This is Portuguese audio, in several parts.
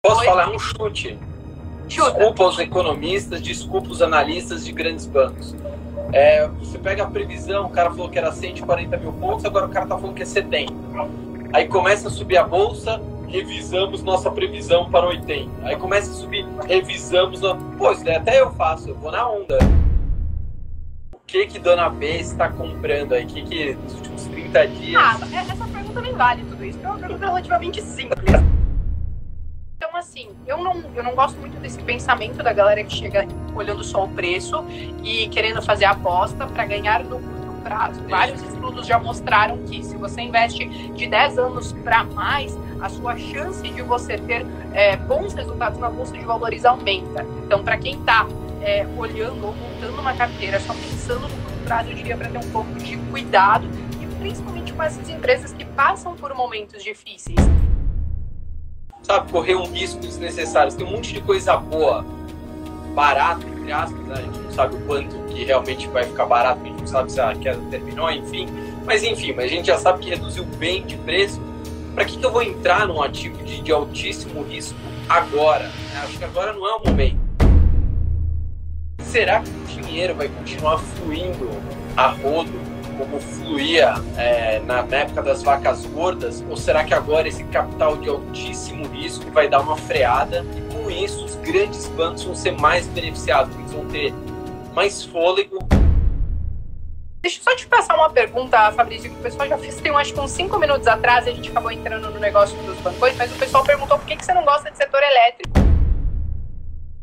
Posso Oi? falar um chute? Chuta. Desculpa os economistas, desculpa os analistas de grandes bancos. É, você pega a previsão, o cara falou que era 140 mil pontos, agora o cara tá falando que é 70. Aí começa a subir a bolsa, revisamos nossa previsão para 80. Aí começa a subir, revisamos. No... Pô, isso daí até eu faço, eu vou na onda. O que que Dona B está comprando aí? O que que nos últimos 30 dias. Ah, essa pergunta nem vale tudo isso, porque é uma pergunta relativamente simples. Assim, eu não, eu não gosto muito desse pensamento da galera que chega olhando só o preço e querendo fazer aposta para ganhar no curto prazo. Vários estudos já mostraram que se você investe de 10 anos para mais, a sua chance de você ter é, bons resultados na bolsa de valores aumenta. Então, para quem está é, olhando ou montando uma carteira só pensando no curto prazo, eu diria para ter um pouco de cuidado e principalmente com essas empresas que passam por momentos difíceis. Sabe, correr um risco desnecessário. Tem um monte de coisa boa, barata, entre aspas, né? a gente não sabe o quanto que realmente vai ficar barato, a gente não sabe se a queda terminou, enfim. Mas enfim, mas a gente já sabe que reduziu bem de preço. Para que, que eu vou entrar num ativo de, de altíssimo risco agora? Acho que agora não é o momento. Será que o dinheiro vai continuar fluindo a rodo como fluía é, na, época das vacas gordas? Ou será que agora esse capital de altíssimo risco vai dar uma freada e com isso os grandes bancos vão ser mais beneficiados, eles vão ter mais fôlego? Deixa eu só te passar uma pergunta, Fabrício, que o pessoal já fez, tem acho que uns 5 minutos atrás, a gente acabou entrando no negócio dos bancos, mas o pessoal perguntou por que você não gosta de setor elétrico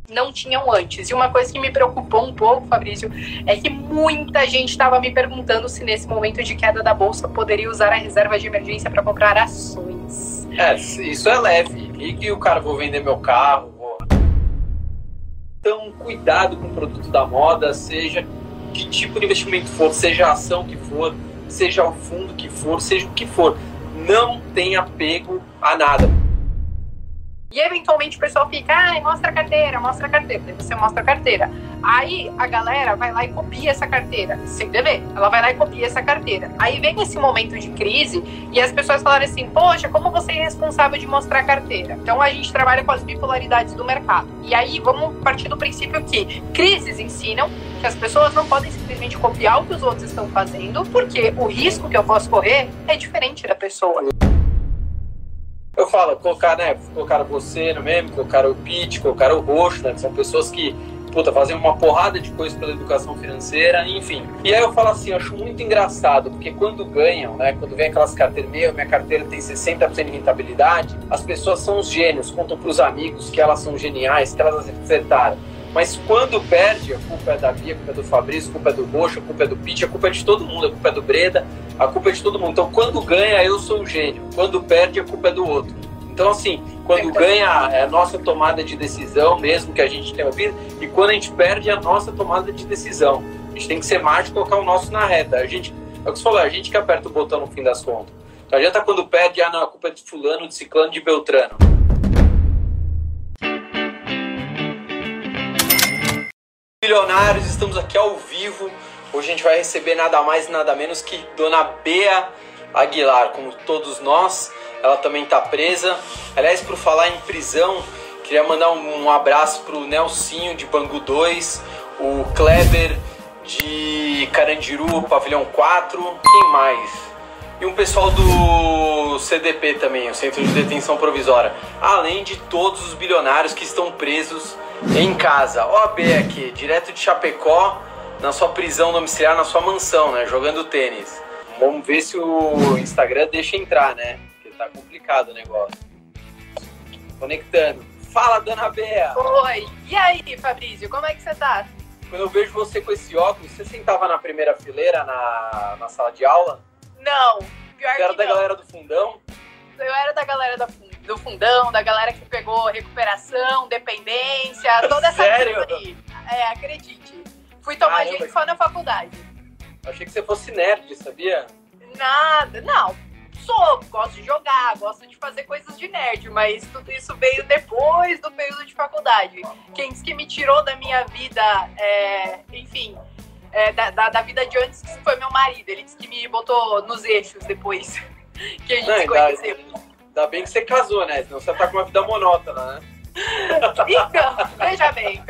não tinham antes. E uma coisa que me preocupou um pouco, Fabrício, é que muita gente estava me perguntando se nesse momento de queda da bolsa poderia usar a reserva de emergência para comprar ações. É, isso é leve. E que o cara vou vender meu carro. Então, cuidado com o produto da moda, seja que tipo de investimento for, seja a ação que for, seja o fundo que for, seja o que for. Não tenha apego a nada. E eventualmente o pessoal fica, ai, mostra a carteira, mostra a carteira. Daí você mostra a carteira. Aí a galera vai lá e copia essa carteira, sem dever. Ela vai lá e copia essa carteira. Aí vem esse momento de crise e as pessoas falam assim, poxa, como você é responsável de mostrar a carteira? Então a gente trabalha com as bipolaridades do mercado. E aí vamos partir do princípio que crises ensinam que as pessoas não podem simplesmente copiar o que os outros estão fazendo, porque o risco que eu posso correr é diferente da pessoa. Eu falo, colocar, né? Colocaram você no meme, colocaram o Pete, colocaram o Roxo, né? Que são pessoas que, puta, fazem uma porrada de coisas pela educação financeira, enfim. E aí eu falo assim, eu acho muito engraçado, porque quando ganham, né? Quando vem aquelas carteiras, meu, minha carteira tem 60% de rentabilidade, as pessoas são os gênios, contam pros amigos que elas são geniais, que elas acertaram. Mas quando perde, a culpa é da Bia, a culpa é do Fabrício, a culpa é do Roxo, a culpa é do Pete, a culpa é de todo mundo, a culpa é do Breda, a culpa é de todo mundo. Então, quando ganha, eu sou o gênio. Quando perde, a culpa é do outro. Então, assim, quando ganha, é a nossa tomada de decisão, mesmo que a gente tenha ouvido, e quando a gente perde, é a nossa tomada de decisão. A gente tem que ser mágico e colocar o nosso na reta. A gente, é o que você falou, a gente que aperta o botão no fim das contas. Não adianta quando perde, ah, não, a culpa é de fulano, de ciclano, de beltrano. Milionários, estamos aqui ao vivo. Hoje a gente vai receber nada mais nada menos que Dona Bea Aguilar, como todos nós. Ela também está presa. Aliás, por falar em prisão, queria mandar um, um abraço pro Nelsinho de Bangu 2, o Kleber de Carandiru, Pavilhão 4, quem mais? E um pessoal do CDP também, o Centro de Detenção Provisória. Além de todos os bilionários que estão presos em casa. OAB aqui, direto de Chapecó, na sua prisão domiciliar, na sua mansão, né? Jogando tênis. Vamos ver se o Instagram deixa entrar, né? Porque tá complicado o negócio. Conectando. Fala, dona Bea! Oi! E aí, Fabrício, como é que você tá? Quando eu vejo você com esse óculos, você sentava na primeira fileira na, na sala de aula? Não, pior você que era da não. galera do fundão? Eu era da galera da do fundão, da galera que pegou recuperação, dependência, toda essa Sério? coisa aí. É, acredite. Fui tomar Caramba. jeito só na faculdade. Eu achei que você fosse nerd, sabia? Nada, não. Sou, gosto de jogar, gosto de fazer coisas de nerd, mas tudo isso veio depois do período de faculdade. Quem disse que me tirou da minha vida, é, enfim, é, da, da, da, vida de antes foi meu marido. Ele disse que me botou nos eixos depois que a gente não, se conheceu. Ainda bem que você casou, né? Senão você tá com uma vida monótona, né? Então, veja bem,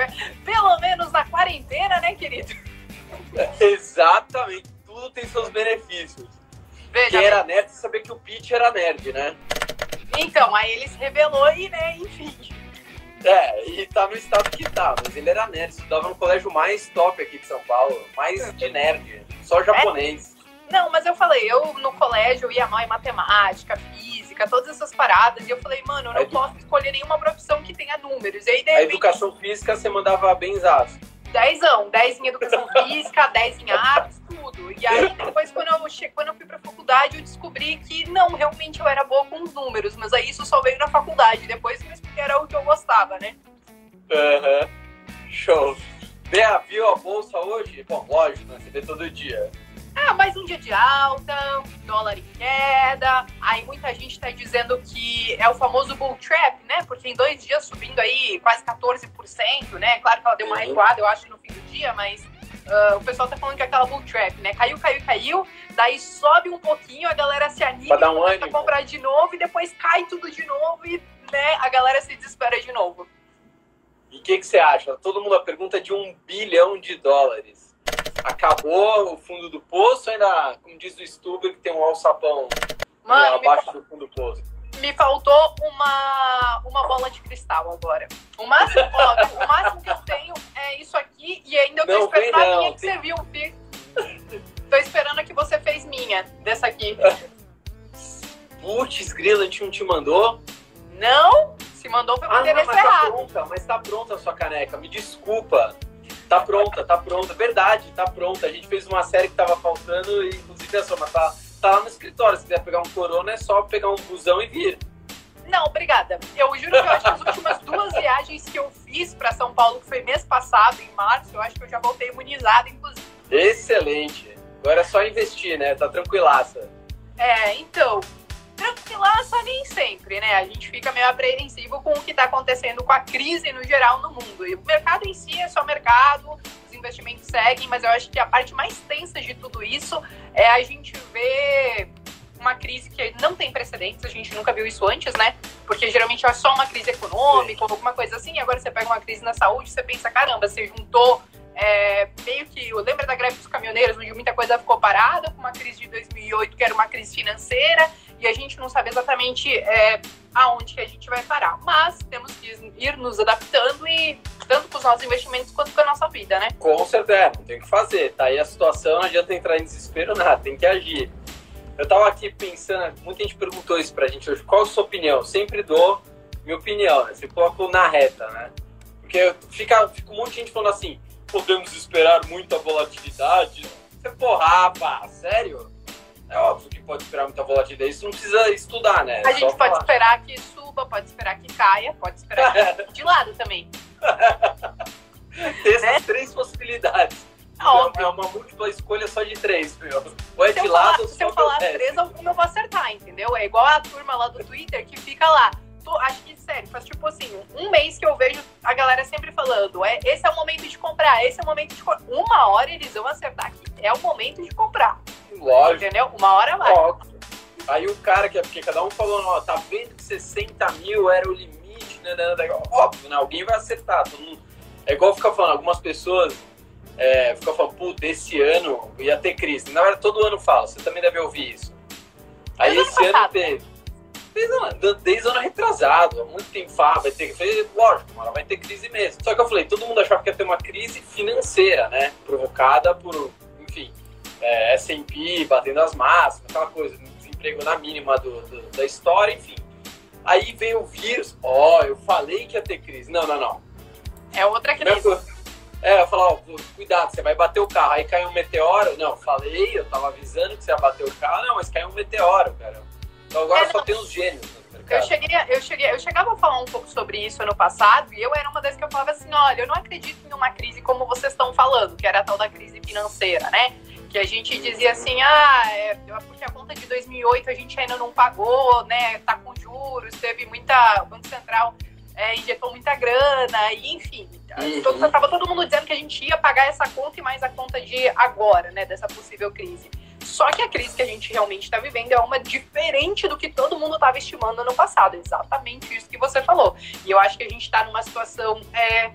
pelo menos na quarentena, né, querido? Exatamente, tudo tem seus benefícios. Veja Quem bem. era nerd, sabia que o Pete era nerd, né? Então, aí ele se revelou e, né, enfim. É, e tá no estado que tá, mas ele era nerd, estudava no colégio mais top aqui de São Paulo, mais de nerd, só japonês. Não, mas eu falei, eu no colégio ia mal em matemática, física, todas essas paradas, e eu falei, mano, eu não edu- posso escolher nenhuma profissão que tenha números. E aí, de A repente, educação física você mandava benzaço. Dezão, 10 em educação física, 10 em artes, tudo. E aí depois quando eu, che... quando eu fui pra faculdade, eu descobri que não, realmente eu era boa com os números, mas aí isso só veio na faculdade, depois que era o que eu gostava, né? Aham. Show. Bea, viu a bolsa hoje? Bom, lógico, né? Você vê todo dia. Ah, mais um dia de alta, dólar em queda. Aí muita gente tá dizendo que é o famoso bull trap, né? Porque em dois dias subindo aí quase 14%, né? Claro que ela deu uma Uhum. recuada, eu acho, no fim do dia, mas ah, o pessoal tá falando que é aquela bull trap, né? Caiu, caiu, caiu, daí sobe um pouquinho, a galera se anima, um começa a ânimo. comprar de novo e depois cai tudo de novo e, né, a galera se desespera de novo. E o que, que você acha? Todo mundo a pergunta é de um bilhão de dólares. Acabou o fundo do poço, ainda, como diz o Stuber, que tem um alçapão Mano, me, abaixo do fundo do poço. me faltou uma, uma bola de cristal agora. O máximo, ó, o máximo que eu tenho é isso aqui e ainda eu tô Não, esperando a minha que tem- você viu, Fih. Tô esperando a que você fez minha, dessa aqui. Putz, grila, a gente não te mandou? Não? Se mandou foi Ah, endereço mas tá pronta, mas tá pronta a sua caneca, me desculpa. Tá pronta, tá pronta, verdade, tá pronta. A gente fez uma série que tava faltando e inclusive é só, mas tá, tá lá no escritório. Se quiser pegar um corona, é só pegar um busão e vir. Não, obrigada. Eu juro que eu acho que as últimas duas viagens que eu fiz pra São Paulo, que foi mês passado, em março, eu acho que eu já voltei imunizada, inclusive. Excelente. Agora é só investir, né? Tá tranquilaça. É, então, tranquilaça nem sempre, né? A gente fica meio apreensivo com o que tá acontecendo com a crise no geral no mundo. E o mercado em si é só mercado, os investimentos seguem, mas eu acho que a parte mais tensa de tudo isso é a gente ver uma crise que não tem precedentes, a gente nunca viu isso antes, né? Porque geralmente é só uma crise econômica ou alguma coisa assim, e agora você pega uma crise na saúde, você pensa, caramba, você juntou é, meio que. Lembra da greve dos caminhoneiros, onde muita coisa ficou parada, com uma crise de 2008, que era uma crise financeira, e a gente não sabe exatamente é, aonde que a gente vai parar. Mas temos que ir nos adaptando e tanto com os nossos investimentos quanto com a nossa vida, né? Com certeza, tem que fazer. Tá aí a situação, não adianta entrar em desespero, nada, tem que agir. Eu tava aqui pensando, muita gente perguntou isso pra gente hoje, qual a sua opinião? Eu sempre dou minha opinião, né? Você coloca na reta, né? Porque fica, fica um monte de gente falando assim, podemos esperar muita volatilidade. Você, porra, rapaz, sério? É óbvio que pode esperar muita volatilidade, isso não precisa estudar, né? A É gente pode falar. esperar que suba, pode esperar que caia, pode esperar que de lado também. Tem essas né? três possibilidades. Óbvio. É uma múltipla escolha só de três, meu. Ou é Se de eu falar, lado ou se eu falar três, alguma eu vou acertar, entendeu? É igual a turma lá do Twitter que fica lá. Acho que, sério, faz tipo assim, um mês que eu vejo a galera sempre falando, é, esse é o momento de comprar, esse é o momento de comprar. Uma hora eles vão acertar que é o momento de comprar, Lógico. entendeu? Uma hora vai. Óbvio. Aí o cara, que é porque cada um falando, ó, tá vendo que 60 mil era o limite, né? né, né, Óbvio, né? Alguém vai acertar. Todo mundo... É igual ficar falando, algumas pessoas é, ficam falando, puta, esse ano ia ter crise. Na verdade, todo ano fala, você também deve ouvir isso. Aí Mas esse ano passado, teve. Desde, ano- desde ano retrasado, há muito tempo fala, vai ter falei, lógico, hora vai ter crise mesmo. Só que eu falei, todo mundo achava que ia ter uma crise financeira, né? Provocada por, enfim, é, S&P batendo as máximas, aquela coisa, desemprego na mínima do, do- da história, enfim. Aí vem o vírus, ó, eu falei que ia ter crise. Não, não, não. É outra crise. É, eu falar, ó, cuidado, você vai bater o carro. Aí caiu um meteoro. Não, falei, eu tava avisando que você ia bater o carro. Não, mas caiu um meteoro, cara. Então agora É, só não. tem os gênios no Eu mercado. cheguei, eu cheguei, eu chegava a falar um pouco sobre isso ano passado e eu era uma das que eu falava assim, olha, eu não acredito em uma crise como vocês estão falando, que era a tal da crise financeira, né? Que a gente dizia assim, ah, é porque a conta de 2008 a gente ainda não pagou, né? Tá com juros, teve muita o Banco Central é, injetou muita grana, e enfim, Uhum. todo, tava todo mundo dizendo que a gente ia pagar essa conta e mais a conta de agora, né? Dessa possível crise. Só que a crise que a gente realmente está vivendo é uma diferente do que todo mundo estava estimando no passado. Exatamente isso que você falou. E eu acho que a gente está numa situação é,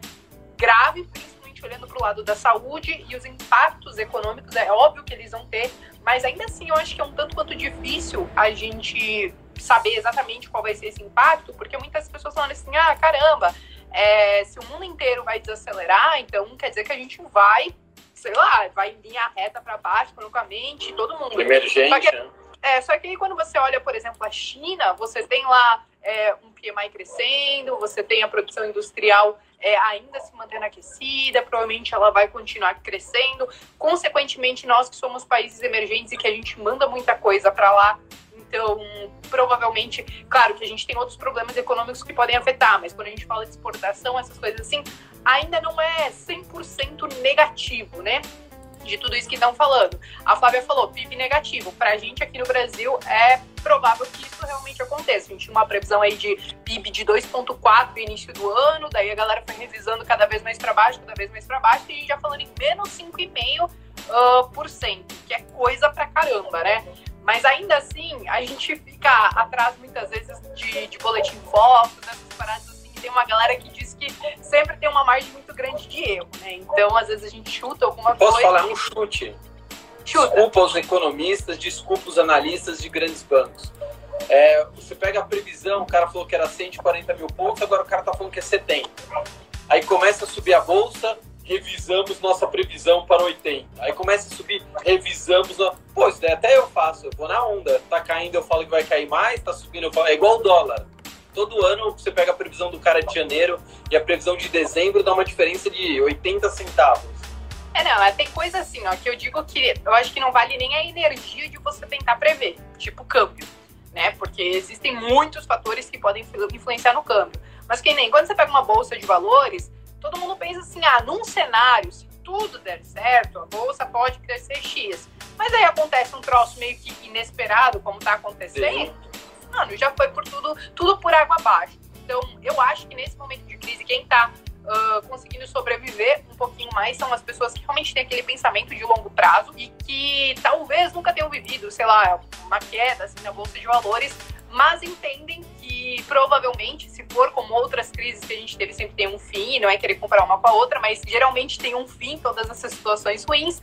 grave, principalmente olhando para o lado da saúde e os impactos econômicos. É óbvio que eles vão ter, mas ainda assim eu acho que é um tanto quanto difícil a gente saber exatamente qual vai ser esse impacto, porque muitas pessoas falam assim: ah, caramba, é, se o mundo inteiro vai desacelerar, então quer dizer que a gente vai sei lá, vai em linha reta para baixo economicamente, todo mundo. Emergente, só que, né? é, só que aí quando você olha, por exemplo, a China, você tem lá é, um PMI crescendo, você tem a produção industrial é, ainda se mantendo aquecida, provavelmente ela vai continuar crescendo. Consequentemente, nós que somos países emergentes e que a gente manda muita coisa para lá, então, provavelmente, claro que a gente tem outros problemas econômicos que podem afetar, mas quando a gente fala de exportação, essas coisas assim, ainda não é 100% negativo, né? De tudo isso que estão falando. A Flávia falou, PIB negativo. Para a gente aqui no Brasil é provável que isso realmente aconteça. A gente tinha uma previsão aí de PIB de 2,4 no início do ano, daí a galera foi revisando cada vez mais para baixo, cada vez mais para baixo, e a gente já falando em menos 5,5%, uh, por cento, que é coisa pra caramba, né? Mas ainda assim, a gente fica atrás muitas vezes de, de boletim fotos, essas paradas assim, tem uma galera que diz que sempre tem uma margem muito grande de erro, né? Então, às vezes a gente chuta alguma Posso coisa. Posso falar um chute? Chuta. Desculpa os economistas, desculpa os analistas de grandes bancos. É, você pega a previsão, o cara falou que era 140 mil pontos, agora o cara tá falando que é 70. Aí começa a subir a bolsa, revisamos nossa previsão para 80. Aí começa a subir, revisamos. No... Pô, isso daí até eu faço, eu vou na onda. Tá caindo, eu falo que vai cair mais, tá subindo, eu falo. É igual o dólar. Todo ano você pega a previsão do cara de janeiro e a previsão de dezembro dá uma diferença de 80 centavos. É, não, é, tem coisa assim, ó, que eu digo que eu acho que não vale nem a energia de você tentar prever, tipo câmbio, né? Porque existem muitos fatores que podem influenciar no câmbio. Mas que nem quando você pega uma bolsa de valores, todo mundo pensa assim, ah, num cenário, se tudo der certo, a bolsa pode crescer X. Mas aí acontece um troço meio que inesperado, como está acontecendo, Sim. mano, já foi por tudo, tudo por água abaixo. Então, eu acho que nesse momento de crise, quem está uh, conseguindo sobreviver um pouquinho mais são as pessoas que realmente têm aquele pensamento de longo prazo e que talvez nunca tenham vivido, sei lá, uma queda assim, na bolsa de valores, mas entendem que provavelmente, se for como outras crises que a gente teve, sempre tem um fim, não é querer comparar uma com a outra, mas geralmente tem um fim todas essas situações ruins,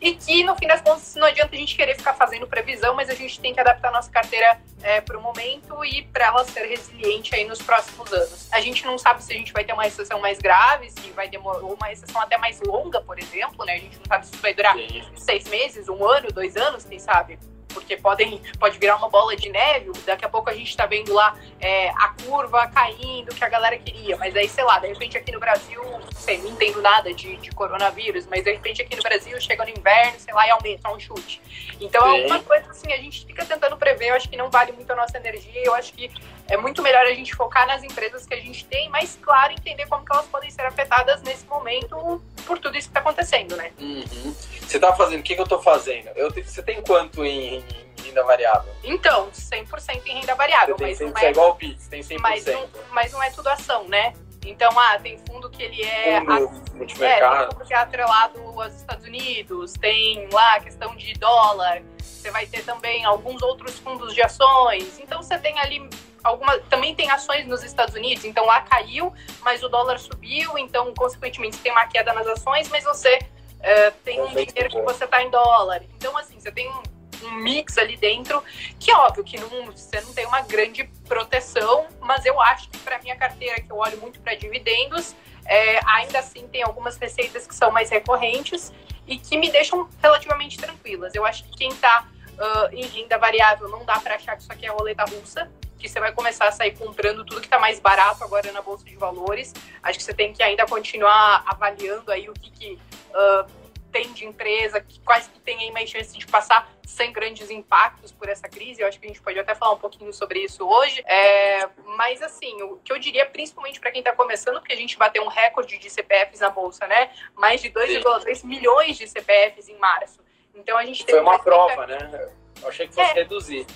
e que no fim das contas não adianta a gente querer ficar fazendo previsão, mas a gente tem que adaptar nossa carteira é, para o momento e para ela ser resiliente aí nos próximos anos. A gente não sabe se a gente vai ter uma recessão mais grave, se vai demorar, ou uma recessão até mais longa, por exemplo, né? A gente não sabe se isso vai durar Sim. seis meses, um ano, dois anos, quem sabe porque podem, pode virar uma bola de neve. Daqui a pouco a gente está vendo lá é, a curva caindo que a galera queria. Mas aí, sei lá, de repente aqui no Brasil, não sei, não entendo nada de, de coronavírus, mas de repente aqui no Brasil chega no inverno, sei lá, e aumenta, só um chute. Então é alguma coisa assim, a gente fica tentando prever, eu acho que não vale muito a nossa energia, eu acho que é muito melhor a gente focar nas empresas que a gente tem, mas claro, entender como que elas podem ser afetadas nesse momento por tudo isso que está acontecendo, né? Uhum. Você está fazendo, o que, que eu estou fazendo? Eu, você tem quanto em, em renda variável? Então, 100% em renda variável. Você tem mas não é, é igual o Pix, tem 100%. Mas não, mas não é tudo ação, né? Então, ah, tem fundo que ele é. Fundo multimercado. É, tem fundo que é atrelado aos Estados Unidos, tem lá a questão de dólar, você vai ter também alguns outros fundos de ações. Então, você tem ali alguma. Também tem ações nos Estados Unidos, então lá caiu, mas o dólar subiu, então, consequentemente, você tem uma queda nas ações, mas você uh, tem um dinheiro que você está em dólar. Então, assim, você tem um um mix ali dentro, que é óbvio que não, você não tem uma grande proteção, mas eu acho que para minha carteira, que eu olho muito para dividendos, é, ainda assim tem algumas receitas que são mais recorrentes e que me deixam relativamente tranquilas. Eu acho que quem está uh, em renda variável não dá para achar que isso aqui é roleta russa, que você vai começar a sair comprando tudo que está mais barato agora na bolsa de valores. Acho que você tem que ainda continuar avaliando aí o que, que uh, tem de empresa, que, quais que tem aí mais chances de passar sem grandes impactos por essa crise. Eu acho que a gente pode até falar um pouquinho sobre isso hoje. É, mas, assim, o que eu diria, principalmente para quem está começando, porque a gente bateu um recorde de CPFs na Bolsa, né? Mais de 2,3 milhões de CPFs em março. Então, a gente Foi uma prova, né? Eu achei que fosse é, reduzir.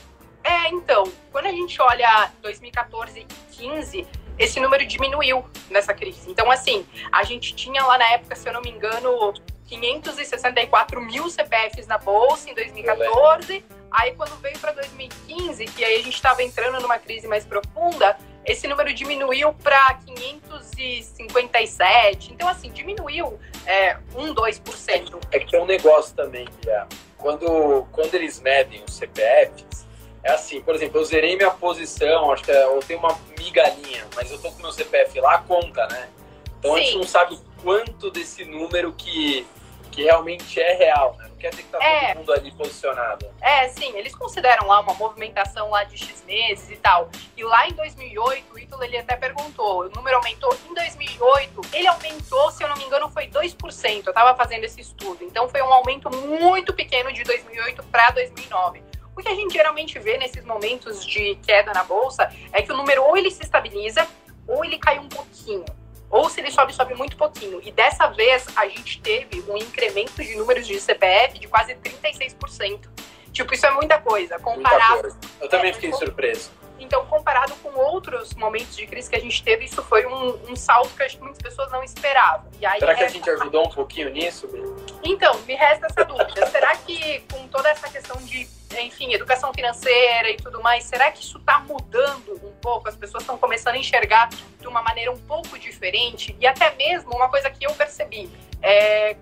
É, então, quando a gente olha 2014 e 15, esse número diminuiu nessa crise. Então, assim, a gente tinha lá na época, se eu não me engano, 564 mil CPFs na bolsa em 2014. Aí quando veio para 2015, que aí a gente estava entrando numa crise mais profunda, esse número diminuiu para 557. Então, assim, diminuiu é, 1, 2%. É que é um negócio também, Guilherme. Quando, quando eles medem os CPFs, é assim, por exemplo, eu zerei minha posição, acho que é, eu tenho uma migalhinha, mas eu tô com meu CPF lá, conta, né? Então Sim. a gente não sabe quanto desse número que, que realmente é real, né? Não quer dizer que tá é. todo mundo ali posicionado. É, sim, eles consideram lá uma movimentação lá de X meses e tal. E lá em 2008, o Ítalo ele até perguntou, o número aumentou em 2008, ele aumentou, se eu não me engano, foi 2%. Eu tava fazendo esse estudo. Então foi um aumento muito pequeno de 2008 para 2009. O que a gente geralmente vê nesses momentos de queda na bolsa é que o número ou ele se estabiliza ou ele cai um pouquinho ou se ele sobe, sobe muito pouquinho. E dessa vez a gente teve um incremento de números de CPF de quase 36%. Tipo, isso é muita coisa. Comparado. Muita coisa. Eu também é, fiquei surpreso. Então, comparado com outros momentos de crise que a gente teve, isso foi um, um salto que acho que muitas pessoas não esperavam. Aí, Será que a gente ajudou um pouquinho nisso? Então, me resta essa dúvida. Será que com toda essa questão de, enfim, educação financeira e tudo mais, será que isso está mudando um pouco? As pessoas estão começando a enxergar de uma maneira um pouco diferente? E até mesmo uma coisa que eu percebi, é,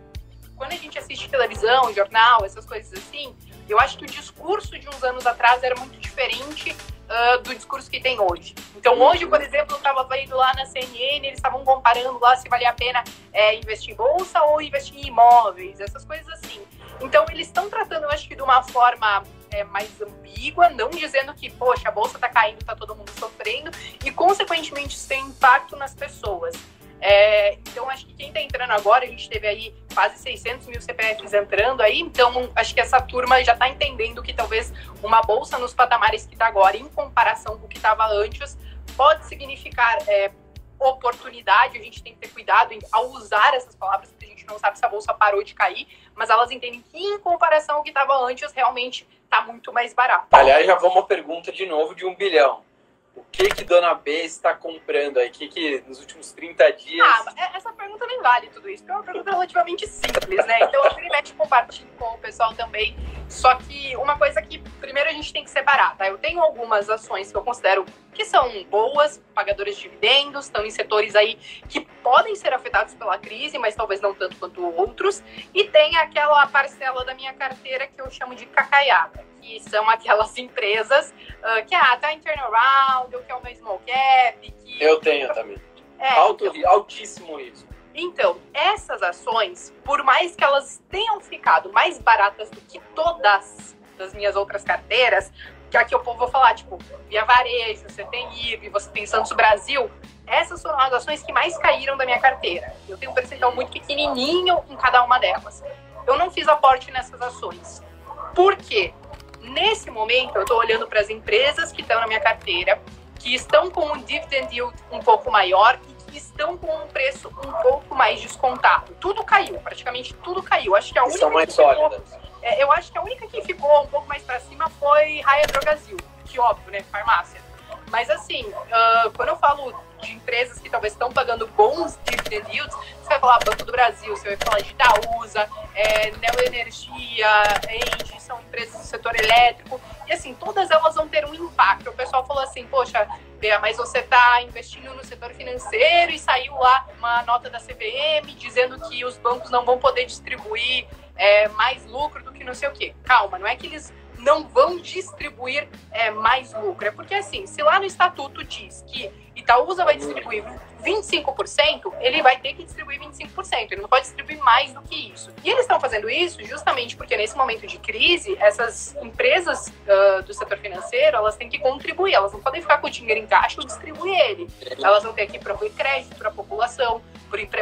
quando a gente assiste televisão, jornal, essas coisas assim, eu acho que o discurso de uns anos atrás era muito diferente uh, do discurso que tem hoje. Então, hoje, por exemplo, eu estava vendo lá na CNN, eles estavam comparando lá se valia a pena é, investir em bolsa ou investir em imóveis, essas coisas assim. Então, eles estão tratando, eu acho que de uma forma é, mais ambígua, não dizendo que, poxa, a bolsa está caindo, está todo mundo sofrendo, e, consequentemente, isso tem impacto nas pessoas. É, então, acho que quem está entrando agora, a gente teve aí quase 600 mil CPFs entrando aí, então acho que essa turma já está entendendo que talvez uma bolsa nos patamares que está agora, em comparação com o que estava antes, pode significar é, oportunidade. A gente tem que ter cuidado em, ao usar essas palavras, porque a gente não sabe se a bolsa parou de cair, mas elas entendem que, em comparação ao que estava antes, realmente está muito mais barato. Aliás, já vou uma pergunta de novo de um bilhão o que que Dona B está comprando aí? O que que nos últimos 30 dias... Ah, é, essa pergunta nem vale tudo isso, porque é uma pergunta relativamente simples, né? Então eu primeiro compartilho com o pessoal também. Só que uma coisa que primeiro a gente tem que separar, tá? Eu tenho algumas ações que eu considero que são boas, pagadoras de dividendos, estão em setores aí que podem ser afetados pela crise, mas talvez não tanto quanto outros. E tem aquela parcela da minha carteira que eu chamo de cacaiada que são aquelas empresas uh, que ah, tá em turnaround, ou que é uma small cap. Que... Eu tenho também. É, Alto, então... Altíssimo risco. Então, essas ações, por mais que elas tenham ficado mais baratas do que todas das minhas outras carteiras, que aqui eu vou falar, tipo, Via Varejo, você tem IRB, você tem Santos Brasil, essas foram as ações que mais caíram da minha carteira. Eu tenho um percentual muito pequenininho em cada uma delas. Eu não fiz aporte nessas ações. Por quê? Nesse momento, eu estou olhando para as empresas que estão na minha carteira, que estão com um dividend yield um pouco maior e estão com um preço um pouco mais descontado. Tudo caiu, praticamente tudo caiu. Acho que a única são mais sólidas. É, eu acho que a única que ficou um pouco mais para cima foi Raia Drogasil, que óbvio, né, farmácia. Mas assim, uh, quando eu falo de empresas que talvez estão pagando bons dividend yields, você vai falar Banco do Brasil, você vai falar de Itaúsa, é, Neoenergia, Engie, são empresas do setor elétrico. E assim, todas elas vão ter um impacto. O pessoal falou assim, poxa, Bea, mas você está investindo no setor financeiro e saiu lá uma nota da CVM dizendo que os bancos não vão poder distribuir é, mais lucro do que não sei o quê. Calma, não é que eles não vão distribuir é, mais lucro. É porque, assim, se lá no estatuto diz que Itaúsa vai distribuir 25%, ele vai ter que distribuir 25%. Ele não pode distribuir mais do que isso. E eles estão fazendo isso justamente porque nesse momento de crise, essas empresas uh, do setor financeiro, elas têm que contribuir. Elas não podem ficar com o dinheiro em caixa ou distribuir ele. Elas vão ter que prover crédito para a população,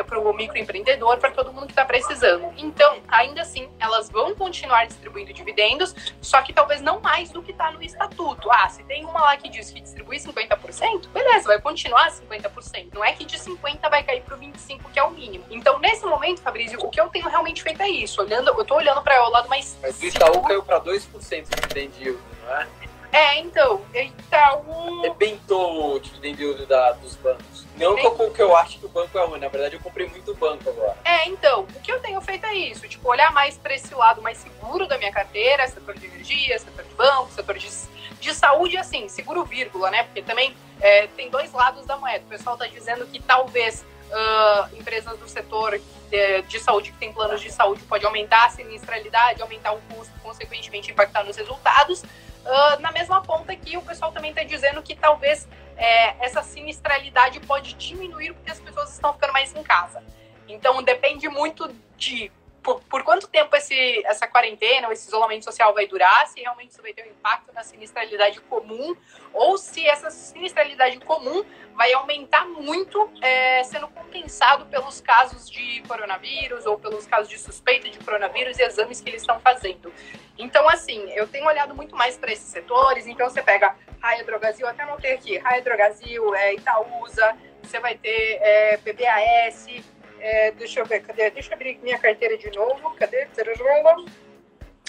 para o microempreendedor, para todo mundo que está precisando. Então, ainda assim, elas vão continuar distribuindo dividendos, só que talvez não mais do que está no estatuto. Ah, se tem uma lá que diz que distribui 50%, beleza, vai continuar 50%. Não é que de 50% vai cair para o 25%, que é o mínimo. Então, nesse momento, Fabrício, o que eu tenho realmente feito é isso. Olhando, eu estou olhando para o lado mais. Mas o Itaú caiu para 2% de dividend yield, não é? É, então, Itaú. Arrebentou o dividendo da, dos bancos. Não Bem... que eu acho que o banco é ruim, na verdade eu comprei muito banco agora. É, então, o que eu tenho feito é isso, tipo, olhar mais para esse lado mais seguro da minha carteira, setor de energia, setor de banco, setor de, de saúde, assim, seguro vírgula, né? Porque também é, tem dois lados da moeda. O pessoal está dizendo que talvez uh, empresas do setor de, de, saúde que tem planos de saúde pode aumentar a sinistralidade, aumentar o custo, consequentemente impactar nos resultados. Uh, na mesma ponta que o pessoal também está dizendo que talvez é, essa sinistralidade pode diminuir porque as pessoas estão ficando mais em casa. Então depende muito de por, por, quanto tempo esse, essa quarentena ou esse isolamento social vai durar, se realmente isso vai ter um impacto na sinistralidade comum, ou se essa sinistralidade comum vai aumentar muito, é, sendo compensado pelos casos de coronavírus ou pelos casos de suspeita de coronavírus e exames que eles estão fazendo. Então, assim, eu tenho olhado muito mais para esses setores, então você pega Raia Drogazil, até anotei aqui, Raia Drogazil, é, Itaúsa, você vai ter é, BBAS, é, deixa eu ver, cadê? Deixa eu abrir minha carteira de novo. Cadê?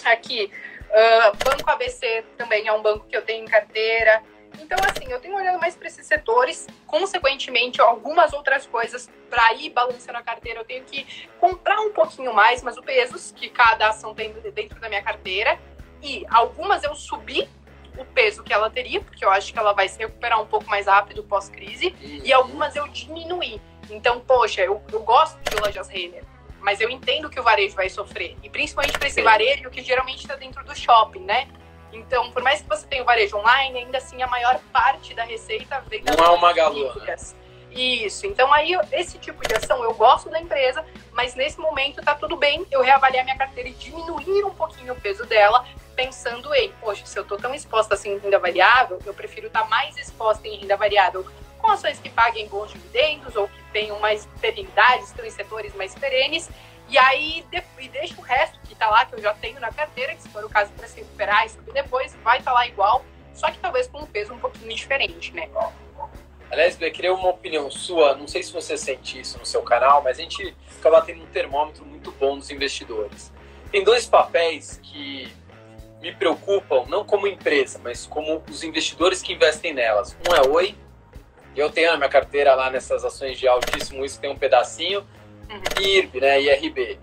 Aqui. Uh, banco ABC também é um banco que eu tenho em carteira. Então, assim, eu tenho olhado mais para esses setores, consequentemente, algumas outras coisas para ir balançando a carteira. Eu tenho que comprar um pouquinho mais, mas o peso que cada ação tem dentro da minha carteira. E algumas eu subi o peso que ela teria, porque eu acho que ela vai se recuperar um pouco mais rápido pós-crise, e algumas eu diminuí. Então, poxa, eu, eu gosto de lojas Renner, mas eu entendo que o varejo vai sofrer. E principalmente para esse varejo que geralmente está dentro do shopping, né? Então, por mais que você tenha o varejo online, ainda assim a maior parte da receita vem das Não é uma galua. Né? Isso. Então aí esse tipo de ação eu gosto da empresa, mas nesse momento tá tudo bem eu reavaliar minha carteira e diminuir um pouquinho o peso dela, pensando em, poxa, se eu tô tão exposta assim em renda variável, eu prefiro estar tá mais exposta em renda variável com ações que paguem bons dividendos ou que tenham mais perenidade, estão em setores mais perenes. E aí de, e deixa o resto que está lá, que eu já tenho na carteira, que se for o caso para se recuperar e subir depois, vai estar tá lá igual, só que talvez com um peso um pouquinho diferente, né? Aliás, eu queria uma opinião sua, não sei se você sente isso no seu canal, mas a gente acaba tendo um termômetro muito bom dos investidores. Tem dois papéis que me preocupam, não como empresa, mas como os investidores que investem nelas. Um é Oi eu tenho na minha carteira lá nessas ações de altíssimo risco, tem um pedacinho, uhum. IRB, né, IRB.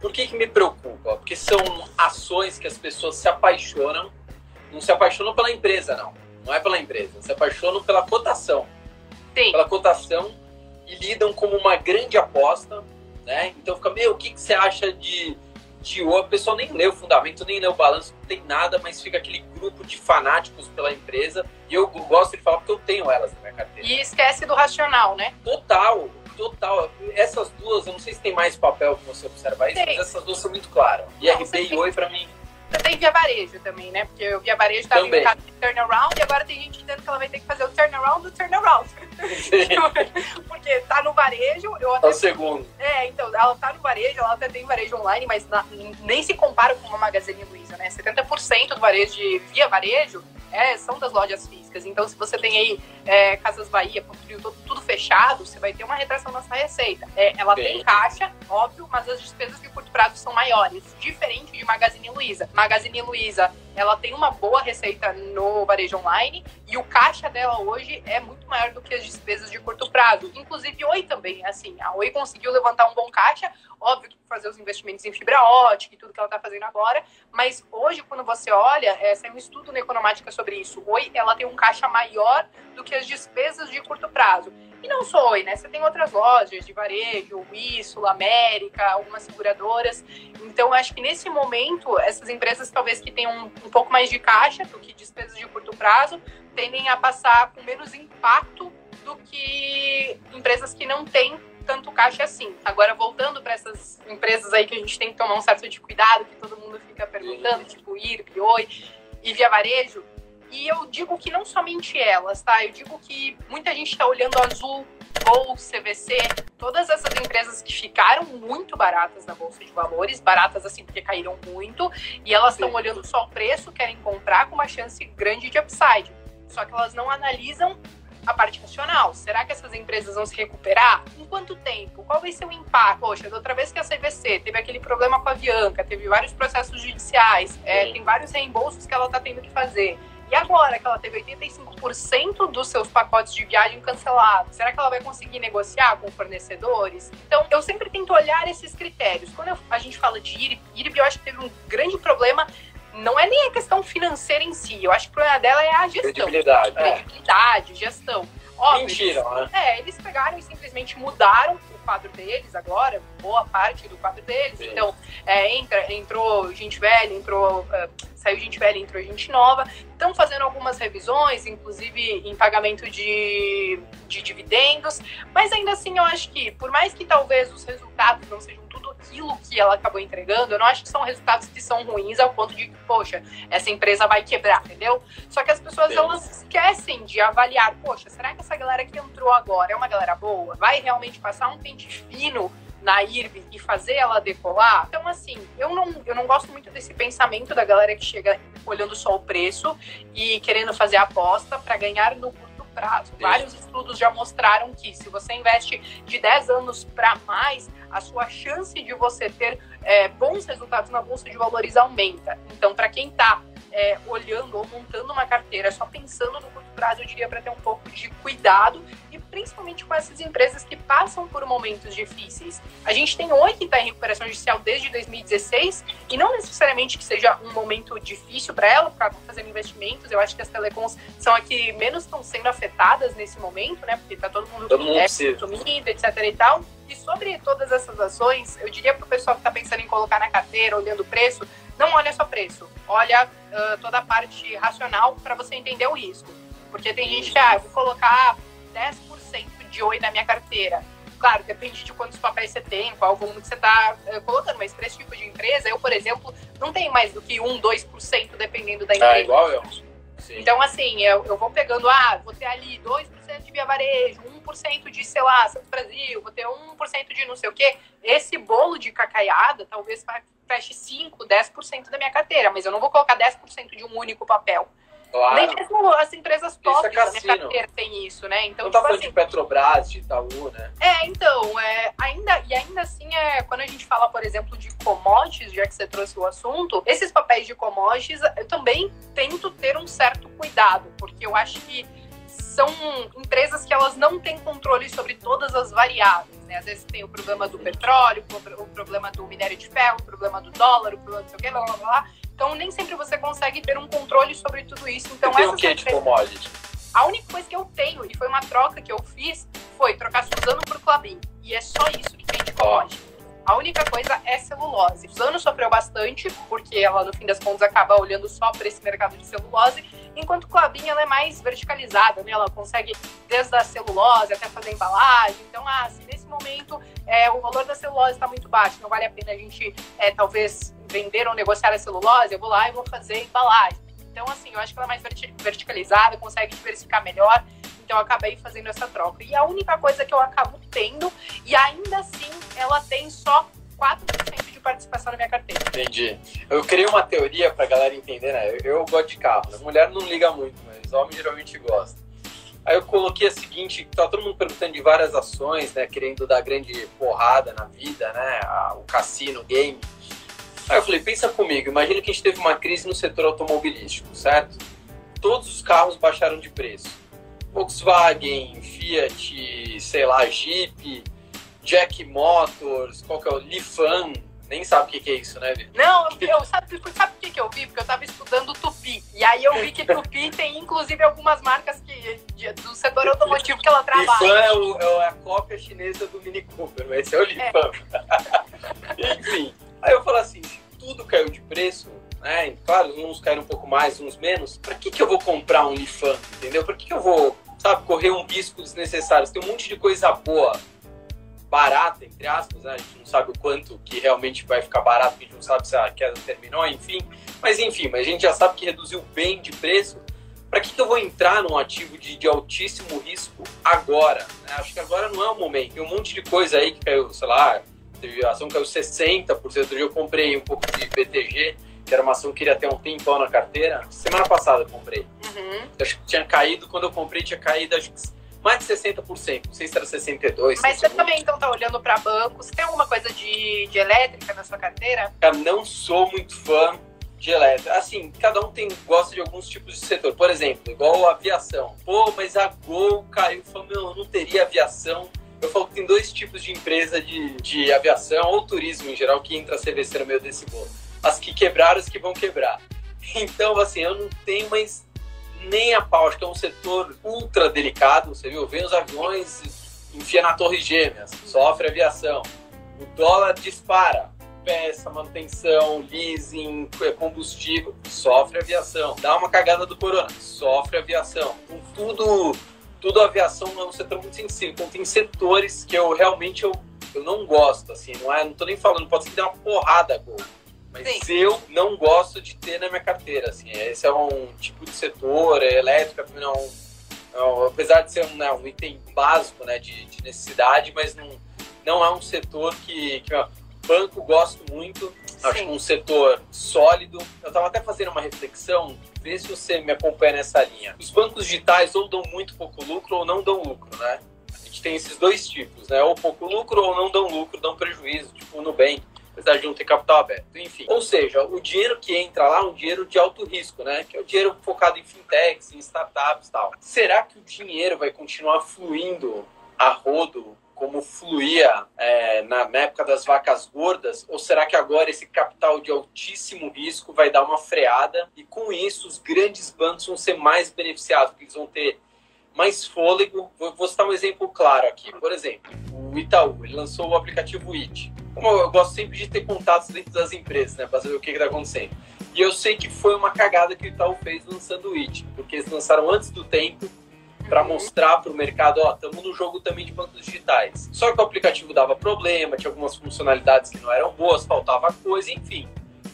Por que, que me preocupa? Porque são ações que as pessoas se apaixonam, não se apaixonam pela empresa, não. Não é pela empresa, se apaixonam pela cotação. Sim. Pela cotação e lidam como uma grande aposta, né? Então fica, meu, o que, que você acha de o pessoal nem lê o fundamento, nem lê o balanço, não tem nada, mas fica aquele grupo de fanáticos pela empresa. E eu gosto de falar porque eu tenho elas na minha carteira. E esquece do racional, né? Total, total. Essas duas, eu não sei se tem mais papel que você observar isso, tem. mas essas duas são muito claras. E RB e Oi, pra mim, tem via varejo também, né? Porque o via varejo tá vindo de turnaround e agora tem gente dizendo que ela vai ter que fazer o turnaround do turnaround. Porque tá no varejo. Eu até... É o segundo. É, então, ela tá no varejo, ela até tem varejo online, mas na, nem se compara com uma Magazine Luiza, né? 70% do varejo de via varejo é, são das lojas físicas. Então, se você tem aí é, Casas Bahia, Ponto tudo, tudo, fechado, você vai ter uma retração na sua receita. É, ela tem caixa, óbvio, mas as despesas de curto prazo são maiores, diferente de Magazine Luiza. Magazine Luiza, ela tem uma boa receita no varejo online e o caixa dela hoje é muito maior do que as despesas de curto prazo. Inclusive, Oi também, assim, a Oi conseguiu levantar um bom caixa, óbvio que fazer os investimentos em fibra ótica e tudo que ela está fazendo agora, mas hoje, quando você olha, é, saiu um estudo na Economática sobre isso. Oi, ela tem um caixa maior do que as despesas de curto prazo. E não só Oi, né? Você tem outras lojas de varejo, Sul América, algumas seguradoras. Então, acho que nesse momento, essas empresas talvez que tenham um, um pouco mais de caixa do que despesas de curto prazo, tendem a passar com menos impacto do que empresas que não têm tanto caixa assim. Agora, voltando para essas empresas aí que a gente tem que tomar um certo de cuidado, que todo mundo fica perguntando, tipo IRP, Oi e Via Varejo, e eu digo que não somente elas, tá? Eu digo que muita gente está olhando Azul, Gol, CVC, todas essas empresas que ficaram muito baratas na Bolsa de Valores, baratas assim porque caíram muito, e elas estão olhando só o preço, querem comprar com uma chance grande de upside. Só que elas não analisam a parte racional. Será que essas empresas vão se recuperar? Em quanto tempo? Qual vai ser o impacto? Poxa, da outra vez que a CVC teve aquele problema com a Avianca, teve vários processos judiciais, é, tem vários reembolsos que ela está tendo que fazer. E agora que ela teve 85% dos seus pacotes de viagem cancelados, será que ela vai conseguir negociar com fornecedores? Então, eu sempre tento olhar esses critérios. Quando eu, a gente fala de IRB, IRB eu acho que teve um grande problema não é nem a questão financeira em si, eu acho que o problema dela é a gestão. Credibilidade. Credibilidade, é. gestão. Óbvio, Mentira, eles, né? É, eles pegaram e simplesmente mudaram o quadro deles agora, boa parte do quadro deles. Sim. Então, é, entra, entrou gente velha, entrou. Uh, saiu gente velha, entrou gente nova. Estão fazendo algumas revisões, inclusive em pagamento de, de dividendos. Mas ainda assim, eu acho que, por mais que talvez os resultados não sejam tudo aquilo que ela acabou entregando, eu não acho que são resultados que são ruins ao ponto de que, poxa, essa empresa vai quebrar, entendeu? Só que as pessoas Sim. elas esquecem de avaliar, poxa, será que essa galera que entrou agora é uma galera boa? Vai realmente passar um pente fino na IRB e fazer ela decolar. Então, assim, eu não, eu não gosto muito desse pensamento da galera que chega olhando só o preço e querendo fazer aposta para ganhar no prazo. Vários estudos já mostraram que se você investe de 10 anos para mais, a sua chance de você ter é, bons resultados na bolsa de valores aumenta. Então, para quem está é, olhando ou montando uma carteira só pensando no prazo, eu diria para ter um pouco de cuidado e principalmente com essas empresas que passam por momentos difíceis. A gente tem Oi que está em recuperação judicial desde 2016 e não necessariamente que seja um momento difícil para ela, para fazer investimentos. Eu acho que as telecoms são a que menos estão sendo afetadas nesse momento, né? Porque está todo mundo, todo mundo é, consumindo, etc. e tal. E sobre todas essas ações, eu diria para o pessoal que está pensando em colocar na carteira, olhando o preço, não olha só preço, olha uh, toda a parte racional para você entender o risco. Porque tem gente que, ah, vou colocar 10% de oi na minha carteira. Claro, depende de quantos papéis você tem, qual volume que você está uh, colocando, mas para esse tipo de empresa, eu, por exemplo, não tenho mais do que 1, 2% dependendo da ah, empresa. É igual eu. Sim. Então, assim, eu, eu vou pegando, ah, vou ter ali 2% de via varejo, 1% de, sei lá, Santo Brasil, vou ter 1% de não sei o quê. Esse bolo de cacaiada talvez feche 5, 10% da minha carteira, mas eu não vou colocar 10% de um único papel. Claro. Nem mesmo as empresas top é da minha carteira tem isso, né? Então, não tá tipo falando assim, de Petrobras, de Itaú, né? É, então, é, ainda, e ainda assim, é, quando a gente fala, por exemplo, de commodities, já que você trouxe o assunto, esses papéis de commodities, eu também tento ter um certo cuidado, porque eu acho que são empresas que elas não têm controle sobre todas as variáveis, né? Às vezes tem o problema do petróleo, o problema do minério de ferro, o problema do dólar, o problema do sei o quê, blá, blá, blá. Então, nem sempre você consegue ter um controle sobre tudo isso. Então, tem o que de commodity? A única coisa que eu tenho, e foi uma troca que eu fiz, foi trocar Suzano por Clabin. E é só isso que tem de commodity. A única coisa é celulose. Suzano sofreu bastante, porque ela, no fim das contas, acaba olhando só para esse mercado de celulose, enquanto Clabin ela é mais verticalizada, né? Ela consegue desde a celulose até fazer embalagem. Então, ah, se nesse momento é, o valor da celulose está muito baixo, não vale a pena a gente, é, talvez, vender ou negociar a celulose, eu vou lá e vou fazer embalagem. Então, assim, eu acho que ela é mais verticalizada, consegue diversificar melhor. Então, eu acabei fazendo essa troca. E a única coisa que eu acabo tendo, e ainda assim, ela tem só 4% de participação na minha carteira. Entendi. Eu criei uma teoria pra galera entender, né? Eu, eu gosto de carro. A mulher não liga muito, mas homem geralmente gosta. Aí eu coloquei a seguinte, tá todo mundo perguntando de várias ações, né? Querendo dar grande porrada na vida, né? O cassino, o game. Aí eu falei, pensa comigo, imagina que a gente teve uma crise no setor automobilístico, certo? Todos os carros baixaram de preço. Volkswagen, Fiat, sei lá, Jeep, Jack Motors, qual que é o Lifan, nem sabe o que, que é isso, né, Vitor? Não, eu, sabe, sabe por que, que eu vi? Porque eu tava estudando Tupi. E aí eu vi que Tupi tem, inclusive, algumas marcas que, de, do setor automotivo que ela trabalha. Lifan é, o, é a cópia chinesa do Mini Cooper, mas esse é o Lifan. É. Enfim. Aí eu falo assim, se tudo caiu de preço, né? Claro, uns caíram um pouco mais, uns menos. Para que, que eu vou comprar um Lifan, entendeu? Para que, que eu vou, sabe, correr um risco desnecessário? Tem um monte de coisa boa, barata, entre aspas, né? A gente não sabe o quanto que realmente vai ficar barato, a gente não sabe se a queda terminou, enfim. Mas enfim, mas a gente já sabe que reduziu bem de preço. Para que, que eu vou entrar num ativo de, de altíssimo risco agora? Né? Acho que agora não é o momento. Tem um monte de coisa aí que caiu, sei lá, a ação caiu 60%. Outro dia eu comprei um pouco de BTG, que era uma ação que queria ter um tempão na carteira. Semana passada eu comprei. Uhum. Acho que tinha caído, quando eu comprei, tinha caído acho que mais de 60%. Não sei se era 62%. Mas você também então tá olhando para bancos. Tem alguma coisa de, de elétrica na sua carteira? Eu não sou muito fã. de elétrica. Assim, cada um tem, gosta de alguns tipos de setor. Por exemplo, igual a aviação. Pô, mas a Gol caiu. Falou, meu, eu não teria aviação. Eu falo que tem dois tipos de empresa de, de aviação ou turismo em geral que entra a CVC no meio desse bolo. As que quebraram, as que vão quebrar. Então, assim, eu não tenho mais nem a pau. Acho que é um setor ultra delicado. Você viu? Vem os aviões, enfia na torre gêmeas, sofre aviação. O dólar dispara peça, manutenção, leasing, é, combustível, sofre aviação. Dá uma cagada do corona, sofre aviação. Com tudo, tudo aviação é um setor muito sensível. Então tem setores que eu realmente eu, eu não gosto, assim, não é, não tô nem falando, pode ser que dê uma porrada, gol. Mas Sim. eu não gosto de ter na minha carteira, assim, esse é um tipo de setor, é elétrica não, não, apesar de ser um, né, um item básico, né, de, de necessidade, mas não, não é um setor que, que Banco gosto muito, Sim. acho um setor sólido. Eu estava até fazendo uma reflexão, vê se você me acompanha nessa linha. Os bancos digitais ou dão muito pouco lucro ou não dão lucro, né? A gente tem esses dois tipos, né? Ou pouco lucro ou não dão lucro, dão prejuízo, tipo o Nubank apesar de não ter capital aberto. Enfim, ou seja, o dinheiro que entra lá é um dinheiro de alto risco, né? Que é o dinheiro focado em fintechs, em startups e tal. Será que o dinheiro vai continuar fluindo a rodo como fluía é, na, na, época das vacas gordas? Ou será que agora esse capital de altíssimo risco vai dar uma freada e com isso os grandes bancos vão ser mais beneficiados, porque eles vão ter mais fôlego? Vou, vou citar um exemplo claro aqui. Por exemplo, o Itaú, ele lançou o aplicativo IT. Como eu gosto sempre de ter contatos dentro das empresas, né, para saber o que está acontecendo. E eu sei que foi uma cagada que o Itaú fez lançando o IT, porque eles lançaram antes do tempo para mostrar para o mercado, ó, estamos no jogo também de bancos digitais. Só que o aplicativo dava problema, tinha algumas funcionalidades que não eram boas, faltava coisa, enfim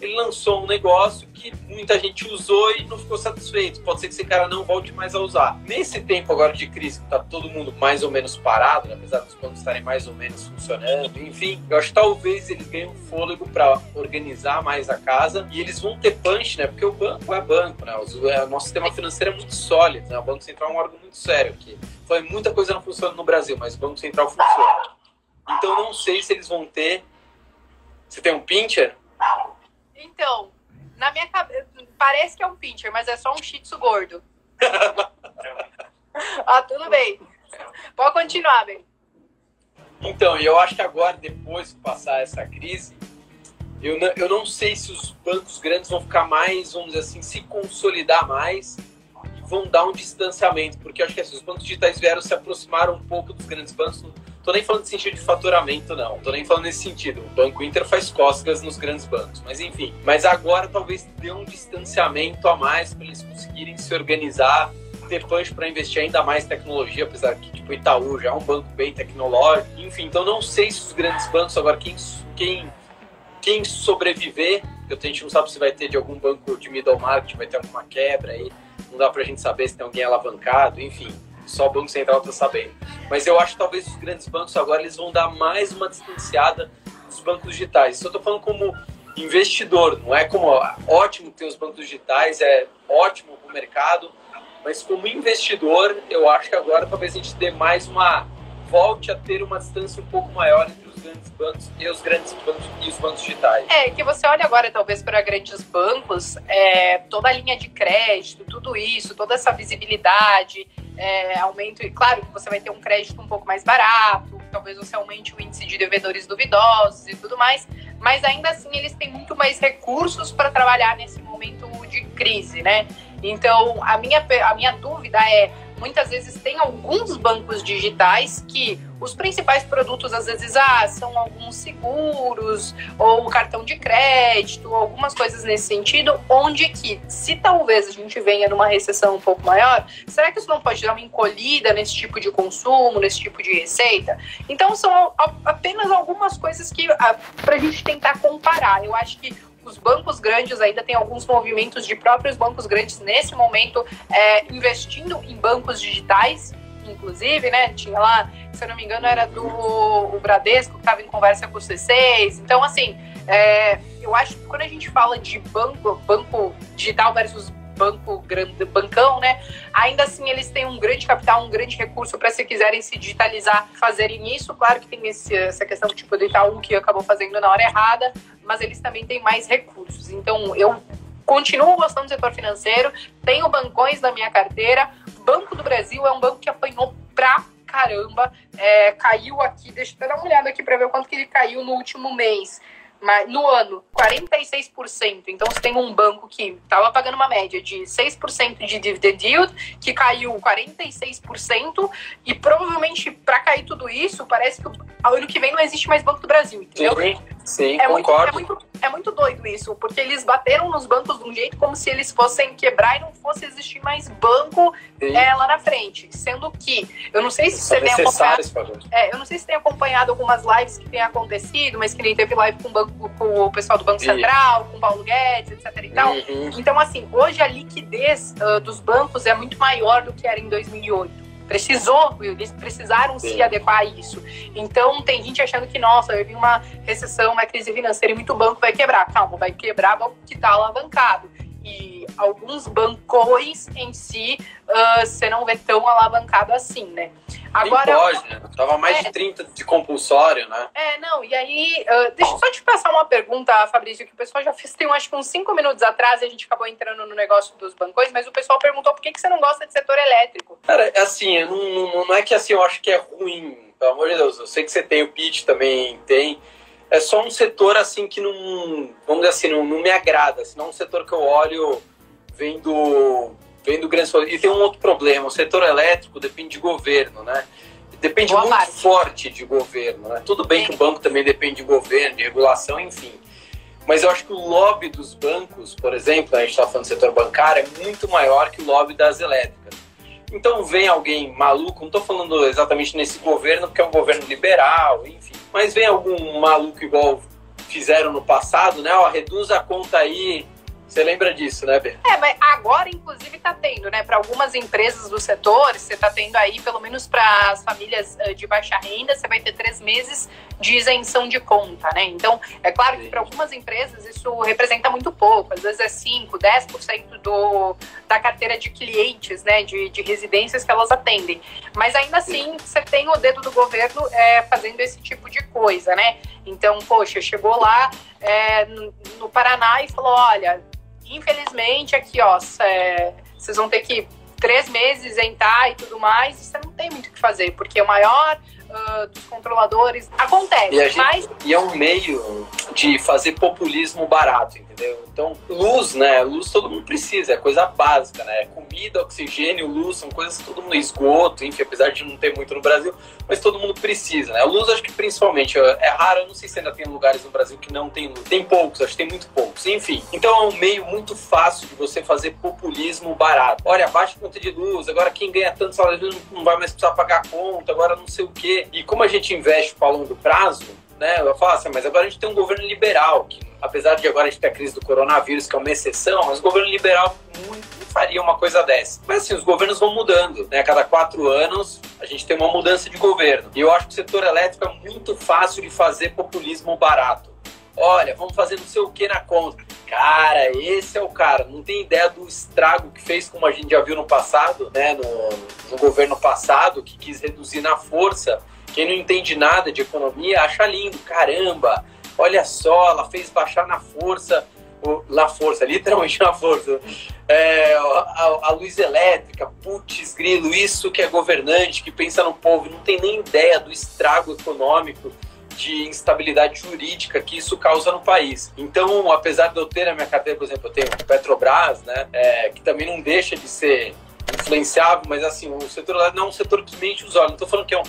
ele lançou um negócio que muita gente usou e não ficou satisfeito. Pode ser que esse cara não volte mais a usar. Nesse tempo agora de crise, que tá todo mundo mais ou menos parado, né? apesar dos bancos estarem mais ou menos funcionando, enfim, eu acho que talvez eles ganhem um fôlego para organizar mais a casa e eles vão ter punch, né? Porque o banco é banco, né? O nosso sistema financeiro é muito sólido, né? O Banco Central é um órgão muito sério aqui. Foi muita coisa não funciona no Brasil, mas o Banco Central funciona. Então não sei se eles vão ter. Você tem um pincher? Então, na minha cabeça, parece que é um pincher, mas é só um shih tzu gordo. ah, tudo bem. Pode continuar, bem. Então, eu acho que agora, depois de passar essa crise, eu não, eu não sei se os bancos grandes vão ficar mais, vamos dizer assim, se consolidar mais e vão dar um distanciamento, porque eu acho que assim, os bancos digitais vieram se aproximar um pouco dos grandes bancos Tô nem falando de sentido de faturamento, não. Tô nem falando nesse sentido. O Banco Inter faz cócegas nos grandes bancos. Mas enfim. Mas agora talvez dê um distanciamento a mais para eles conseguirem se organizar, ter punch para investir ainda mais tecnologia, apesar que tipo Itaú já é um banco bem tecnológico. Enfim, então não sei se os grandes bancos agora quem quem quem sobreviver, eu a gente não sabe se vai ter de algum banco de middle market, vai ter alguma quebra aí, não dá para a gente saber se tem alguém alavancado, enfim só o Banco Central está sabendo. Mas eu acho que talvez os grandes bancos agora eles vão dar mais uma distanciada dos bancos digitais. Isso eu estou falando como investidor, não é como ótimo ter os bancos digitais, é ótimo para o mercado, mas como investidor, eu acho que agora talvez a gente dê mais uma volte a ter uma distância um pouco maior entre os grandes bancos e os grandes bancos e os bancos digitais. É, que você olha agora talvez para grandes bancos, é, toda a linha de crédito, tudo isso, toda essa visibilidade, é, aumento, e claro que você vai ter um crédito um pouco mais barato, talvez você aumente o índice de devedores duvidosos e tudo mais, mas ainda assim eles têm muito mais recursos para trabalhar nesse momento de crise, né? Então, a minha, a minha dúvida é muitas vezes tem alguns bancos digitais que os principais produtos, às vezes, ah, são alguns seguros, ou cartão de crédito, algumas coisas nesse sentido, onde que, se talvez a gente venha numa recessão um pouco maior, será que isso não pode dar uma encolhida nesse tipo de consumo, nesse tipo de receita? Então, são apenas algumas coisas que, ah, para a gente tentar comparar. Eu acho que os bancos grandes ainda tem alguns movimentos de próprios bancos grandes nesse momento é, investindo em bancos digitais, inclusive, né? Tinha lá, se eu não me engano, era do o Bradesco que estava em conversa com o C6. Então, assim, é, eu acho que quando a gente fala de banco, banco digital versus banco grande, bancão, né? Ainda assim, eles têm um grande capital, um grande recurso para se quiserem se digitalizar, fazerem isso. Claro que tem esse, essa questão tipo do Itaú que acabou fazendo na hora errada, mas eles também têm mais recursos. Então, eu continuo gostando do setor financeiro, tenho bancões na minha carteira. Banco do Brasil é um banco que apanhou pra caramba. É, caiu aqui, deixa eu dar uma olhada aqui para ver quanto que ele caiu no último mês. Mas no ano, 46%. Então, você tem um banco que estava pagando uma média de 6% de dividend yield, que caiu 46%, e provavelmente, para cair tudo isso, parece que o ano que vem não existe mais Banco do Brasil, entendeu? Sim é concordo. Muito, é, muito, é muito doido isso, porque eles bateram nos bancos de um jeito como se eles fossem quebrar e não fosse existir mais banco é, lá na frente. Sendo que, eu não sei se São você tem acompanhado. É, eu não sei se tem acompanhado algumas lives que tem acontecido, mas que nem teve live com o banco com o pessoal do Banco Central, com o Paulo Guedes, etc. E tal. Uhum. Então, assim, hoje a liquidez uh, dos bancos é muito maior do que era em 2008 precisou, eles precisaram Sim. se adequar a isso. Então, tem gente achando que, nossa, eu vi uma recessão, uma crise financeira e muito banco vai quebrar. Calma, vai quebrar banco que está alavancado. E alguns bancões em si, uh, você não vê tão alavancado assim, né? Agora, pode, né? Tava mais é, de 30 de compulsório, né? É, não, e aí, uh, deixa eu só te passar uma pergunta, Fabrício, que o pessoal já fez, tem acho que uns 5 minutos atrás, e a gente acabou entrando no negócio dos bancões, mas o pessoal perguntou por que, que você não gosta de setor elétrico. Cara, é assim, não, não, não é que assim, eu acho que é ruim, pelo amor de Deus, eu sei que você tem o pitch também, tem, é só um setor assim que não, vamos dizer assim, não, não me agrada, assim, não é um setor que eu olho vendo vem do Grande E tem um outro problema: o setor elétrico depende de governo, né? Depende Boa muito parte. forte de governo, né? Tudo bem Sim. que o banco também depende de governo, de regulação, enfim. Mas eu acho que o lobby dos bancos, por exemplo, a gente está falando do setor bancário, é muito maior que o lobby das elétricas. Então vem alguém maluco, não estou falando exatamente nesse governo, porque é um governo liberal, enfim. Mas vem algum maluco igual fizeram no passado, né? Ó, reduz a conta aí você lembra disso, né, Ber? É, mas agora, inclusive, está tendo, né? Para algumas empresas do setor, você está tendo aí, pelo menos para as famílias eh, de baixa renda, você vai ter três meses de isenção de conta, né? Então, é claro que para algumas empresas isso representa muito pouco, às vezes é 5, 10% do, da carteira de clientes, né? De, de residências que elas atendem. Mas ainda assim, você tem o dedo do governo é, fazendo esse tipo de coisa, né? Então, poxa, chegou lá é, no Paraná e falou: olha infelizmente, aqui, ó, é, vocês vão ter que três meses entrar e tudo mais, e você não tem muito o que fazer, porque o maior uh, dos controladores acontece. E, gente, mas... e é um meio de fazer populismo barato, entendeu? Então, luz, né? Luz todo mundo precisa, é coisa básica, né? Comida, oxigênio, luz, são coisas que todo mundo esgoto, enfim, apesar de não ter muito no Brasil, mas todo mundo precisa, né? Luz, acho que principalmente, é raro, eu não sei se ainda tem lugares no Brasil que não tem luz. Tem poucos, acho que tem muito poucos, enfim. Então é um meio muito fácil de você fazer populismo barato. Olha, baixa conta de luz, agora quem ganha tanto salário não vai mais precisar pagar conta, agora não sei o quê. E como a gente investe para longo prazo, né? Eu falo assim, mas agora a gente tem um governo liberal, que apesar de agora a gente ter a crise do coronavírus, que é uma exceção, mas o governo liberal muito faria uma coisa dessa. Mas assim, os governos vão mudando, né? A cada quatro anos a gente tem uma mudança de governo. E eu acho que o setor elétrico é muito fácil de fazer populismo barato. Olha, vamos fazer não sei o que na conta. Cara, esse é o cara. Não tem ideia do estrago que fez, como a gente já viu no passado, né? No, no governo passado, que quis reduzir na força. Quem não entende nada de economia acha lindo. Caramba, olha só, ela fez baixar na força na força, literalmente na força. É, a, a, luz elétrica, putz, grilo, isso que é governante, que pensa no povo, não tem nem ideia do estrago econômico, de instabilidade jurídica que isso causa no país. Então, apesar de eu ter na minha carteira, por exemplo, eu tenho Petrobras, né, é, que também não deixa de ser influenciável, mas assim, o setor não é um setor que mente os olhos. Não estou falando que é um,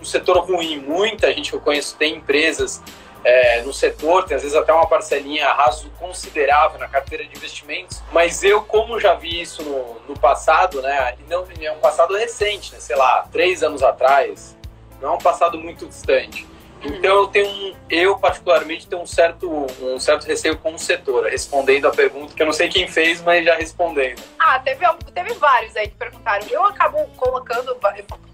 um setor ruim. Muita gente que eu conheço tem empresas é, no setor, tem às vezes até uma parcelinha raso considerável na carteira de investimentos, mas eu, como já vi isso no, no passado, né, e não é um passado recente, né, sei lá, três anos atrás, não é um passado muito distante. Então eu tenho um, eu particularmente tenho um certo um certo receio com o setor, respondendo a pergunta que eu não sei quem fez, mas já respondendo. Ah, teve, teve vários aí que perguntaram. Eu acabo colocando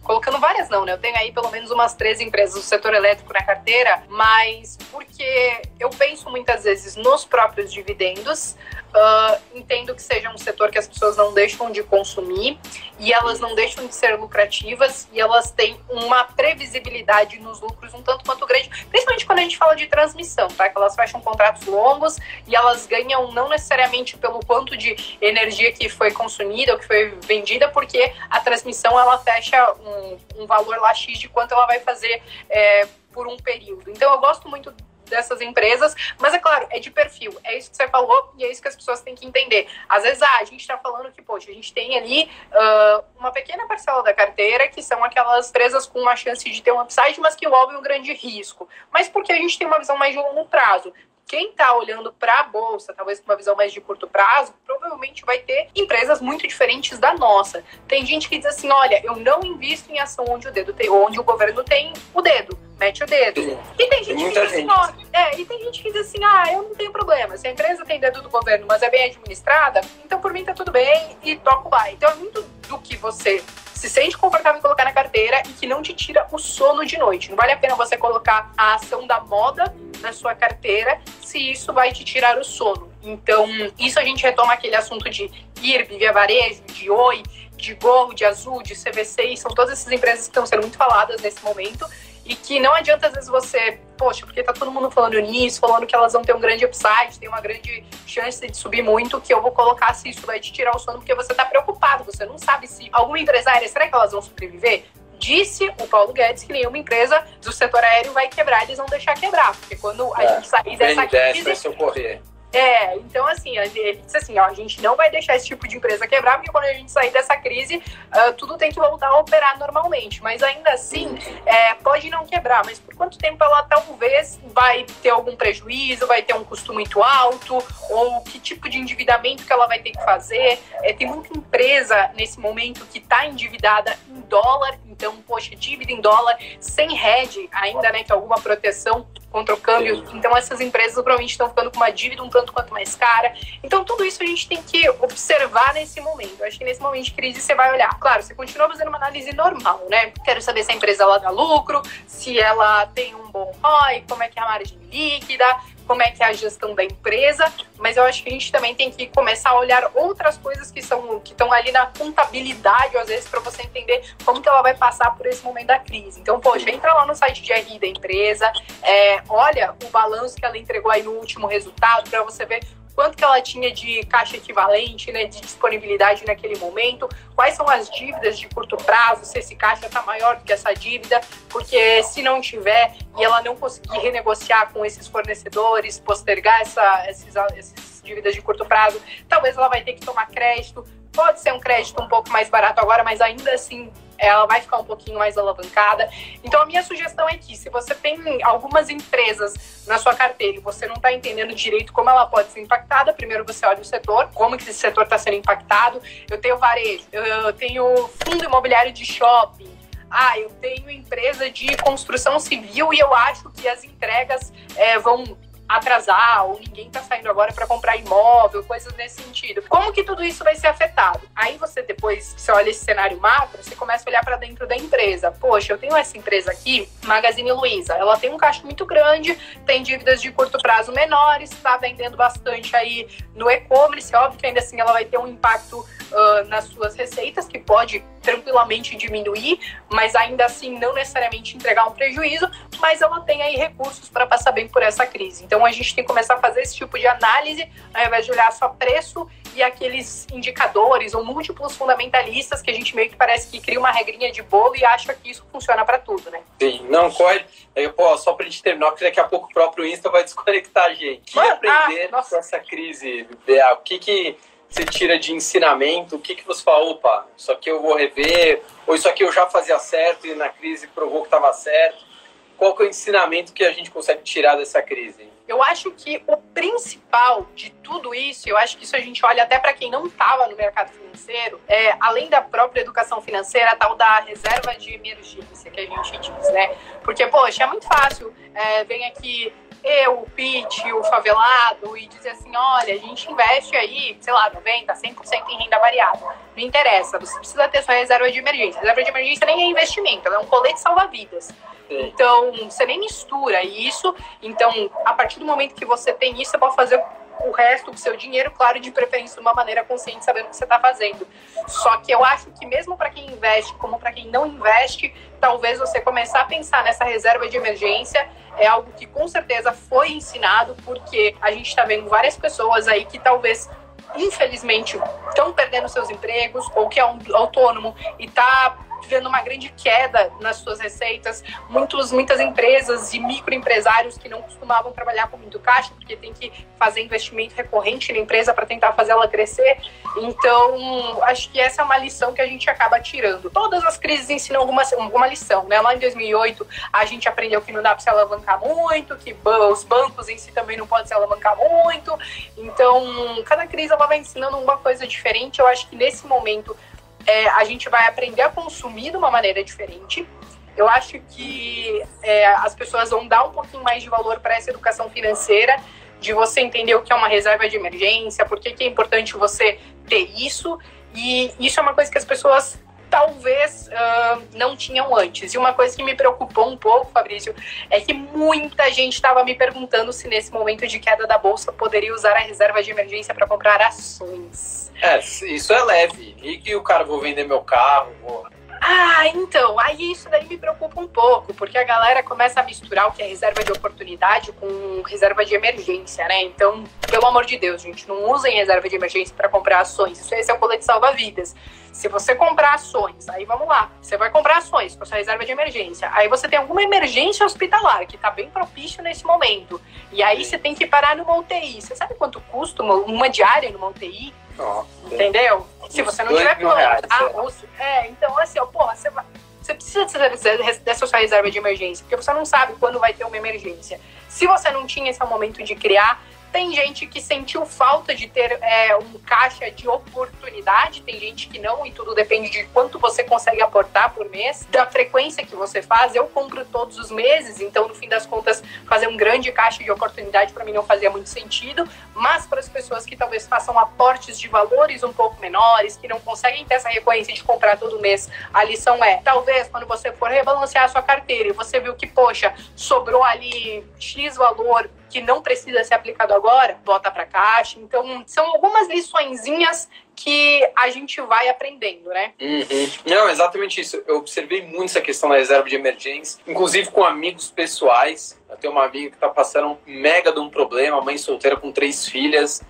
colocando várias não, né? Eu tenho aí pelo menos umas três empresas do setor elétrico na carteira, mas porque eu penso muitas vezes nos próprios dividendos, Uh, entendo que seja um setor que as pessoas não deixam de consumir e elas não deixam de ser lucrativas e elas têm uma previsibilidade nos lucros um tanto quanto grande, principalmente quando a gente fala de transmissão, tá? Que elas fecham contratos longos e elas ganham não necessariamente pelo quanto de energia que foi consumida ou que foi vendida, porque a transmissão ela fecha um, um valor lá X de quanto ela vai fazer é, por um período. Então eu gosto muito dessas empresas, mas é claro, é de perfil, é isso que você falou e é isso que as pessoas têm que entender. Às vezes, ah, a gente está falando que, poxa, a gente tem ali uh, uma pequena parcela da carteira que são aquelas empresas com uma chance de ter um upside, mas que envolvem um grande risco. Mas porque a gente tem uma visão mais de longo prazo quem está olhando para a bolsa, talvez com uma visão mais de curto prazo, provavelmente vai ter empresas muito diferentes da nossa. Tem gente que diz assim: olha, eu não invisto em ação onde o dedo tem, onde o governo tem o dedo, mete o dedo. Sim. E tem gente tem que diz assim, ó, é, e tem gente que diz assim: ah, eu não tenho problema. Se a empresa tem dedo do governo, mas é bem administrada, então por mim tá tudo bem e toco o Então é muito do que você se sente confortável em colocar na carteira e que não te tira o sono de noite. Não vale a pena você colocar a ação da moda na sua carteira se isso vai te tirar o sono. Então, isso a gente retoma aquele assunto de IRB, Via Varejo, de Oi, de Gol, de Azul, de CVC, são todas essas empresas que estão sendo muito faladas nesse momento e que não adianta às vezes você, poxa, porque tá todo mundo falando nisso, falando que elas vão ter um grande upside, tem uma grande chance de subir muito, que eu vou colocar se isso vai te tirar o sono, porque você tá preocupado, você não sabe se alguma empresária, será que elas vão sobreviver? Disse o Paulo Guedes que nenhuma empresa do setor aéreo vai quebrar, eles vão deixar quebrar, porque quando a é, gente sair dessa crise... vai socorrer. É, então assim, ele disse assim, ó, a gente não vai deixar esse tipo de empresa quebrar, porque quando a gente sair dessa crise, uh, tudo tem que voltar a operar normalmente. Mas ainda assim, é, pode não quebrar, mas por quanto tempo ela talvez vai ter algum prejuízo, vai ter um custo muito alto, ou que tipo de endividamento que ela vai ter que fazer. É, tem muita empresa nesse momento que está endividada em dólar, então, poxa, dívida em dólar, sem hedge ainda, né, que é alguma proteção contra o câmbio. Então, essas empresas provavelmente estão ficando com uma dívida um tanto quanto mais cara. Então, tudo isso a gente tem que observar nesse momento. Eu acho que nesse momento de crise você vai olhar. Claro, você continua fazendo uma análise normal, né? Quero saber se a empresa ela dá lucro, se ela tem um bom ROI, como é que é a margem líquida, como é que é a gestão da empresa, mas eu acho que a gente também tem que começar a olhar outras coisas que são que estão ali na contabilidade, às vezes, para você entender como que ela vai passar por esse momento da crise. Então, poxa, entra lá no site de RI da empresa, é, olha o balanço que ela entregou aí no último resultado para você ver quanto que ela tinha de caixa equivalente, né, de disponibilidade naquele momento, quais são as dívidas de curto prazo, se esse caixa está maior do que essa dívida, porque se não tiver e ela não conseguir renegociar com esses fornecedores, postergar essa, esses, esses dívidas de curto prazo, talvez ela vai ter que tomar crédito. Pode ser um crédito um pouco mais barato agora, mas ainda assim ela vai ficar um pouquinho mais alavancada. Então, a minha sugestão é que, se você tem algumas empresas na sua carteira e você não está entendendo direito como ela pode ser impactada, primeiro você olha o setor, como que esse setor está sendo impactado. Eu tenho varejo, eu tenho fundo imobiliário de shopping, ah, eu tenho empresa de construção civil e eu acho que as entregas é, vão atrasar, ou ninguém está saindo agora para comprar imóvel, coisas nesse sentido. Como que tudo isso vai ser afetado? Aí você depois que você olha esse cenário macro, você começa a olhar para dentro da empresa. Poxa, eu tenho essa empresa aqui, Magazine Luiza, ela tem um caixa muito grande, tem dívidas de curto prazo menores, está vendendo bastante aí no e-commerce, óbvio que ainda assim ela vai ter um impacto uh, nas suas receitas, que pode tranquilamente diminuir, mas ainda assim não necessariamente entregar um prejuízo, mas ela tem aí recursos para passar bem por essa crise. Então a gente tem que começar a fazer esse tipo de análise, ao invés de olhar só preço e aqueles indicadores ou múltiplos fundamentalistas que a gente meio que parece que cria uma regrinha de bolo e acha que isso funciona para tudo, né? Sim, não, corre. Pô, só pra gente terminar, porque daqui a pouco o próprio Insta vai desconectar a gente. O que aprender ah, com essa crise, Bea? O que que você tira de ensinamento? O que, que você fala, opa, isso aqui eu vou rever, ou isso aqui eu já fazia certo e na crise provou que estava certo? Qual que é o ensinamento que a gente consegue tirar dessa crise? Eu acho que o principal de tudo isso, eu acho que isso a gente olha até para quem não estava no mercado financeiro, é, além da própria educação financeira, a tal da reserva de emergência que a gente diz, né? Porque, poxa, é muito fácil, é, vem aqui eu, o Pete, o favelado, e dizer assim: olha, a gente investe aí, sei lá, 90%, 100% em renda variável. Não interessa, você precisa ter sua reserva de emergência. Reserva de emergência nem é investimento, ela é um colete salva-vidas. Então, você nem mistura isso. Então, a partir do momento que você tem isso, você pode fazer o resto do seu dinheiro, claro, de preferência de uma maneira consciente, sabendo o que você está fazendo. Só que eu acho que mesmo para quem investe, como para quem não investe, talvez você começar a pensar nessa reserva de emergência é algo que com certeza foi ensinado, porque a gente está vendo várias pessoas aí que talvez infelizmente estão perdendo seus empregos ou que é um autônomo e está vendo uma grande queda nas suas receitas. Muitos, muitas empresas e microempresários que não costumavam trabalhar com muito caixa, porque tem que fazer investimento recorrente na empresa para tentar fazer ela crescer. Então, acho que essa é uma lição que a gente acaba tirando. Todas as crises ensinam alguma, alguma lição, né? Lá em 2008, a gente aprendeu que não dá para se alavancar muito, que os bancos em si também não podem se alavancar muito. Então, cada crise ela vai ensinando uma coisa diferente. Eu acho que nesse momento é, a gente vai aprender a consumir de uma maneira diferente. Eu acho que é, as pessoas vão dar um pouquinho mais de valor para essa educação financeira, de você entender o que é uma reserva de emergência, por que, que é importante você ter isso. E isso é uma coisa que as pessoas talvez uh, não tinham antes. E uma coisa que me preocupou um pouco, Fabrício, é que muita gente estava me perguntando se nesse momento de queda da bolsa poderia usar a reserva de emergência para comprar ações. É, isso é leve. E que o cara vou vender meu carro, vou ah, então, aí isso daí me preocupa um pouco, porque a galera começa a misturar o que é reserva de oportunidade com reserva de emergência, né? Então, pelo amor de Deus, gente, não usem reserva de emergência para comprar ações. Isso esse é o colete salva-vidas. Se você comprar ações, aí vamos lá, você vai comprar ações com a sua reserva de emergência. Aí você tem alguma emergência hospitalar que está bem propício nesse momento. E aí você tem que parar numa UTI. Você sabe quanto custa uma, uma diária numa UTI? Nossa. Entendeu? Se você não tiver plano. Ah, é. então assim, ó, porra, você vai. Você precisa dessa sua reserva de emergência, porque você não sabe quando vai ter uma emergência. Se você não tinha esse momento de criar, tem gente que sentiu falta de ter é, um caixa de oportunidade, tem gente que não, e tudo depende de quanto você consegue aportar por mês, da frequência que você faz. Eu compro todos os meses, então no fim das contas, fazer um grande caixa de oportunidade para mim não fazia muito sentido, mas para as pessoas que talvez façam aportes de valores um pouco menores, que não conseguem ter essa recorrência de comprar todo mês, a lição é: talvez quando você for rebalancear a sua carteira e você viu que, poxa, sobrou ali X valor que não precisa ser aplicado agora, bota para caixa. Então, são algumas liçõezinhas que a gente vai aprendendo, né? Uhum. Não, exatamente isso. Eu observei muito essa questão da reserva de emergência, inclusive com amigos pessoais. Eu tenho uma amiga que está passando um mega de um problema, mãe solteira com três filhas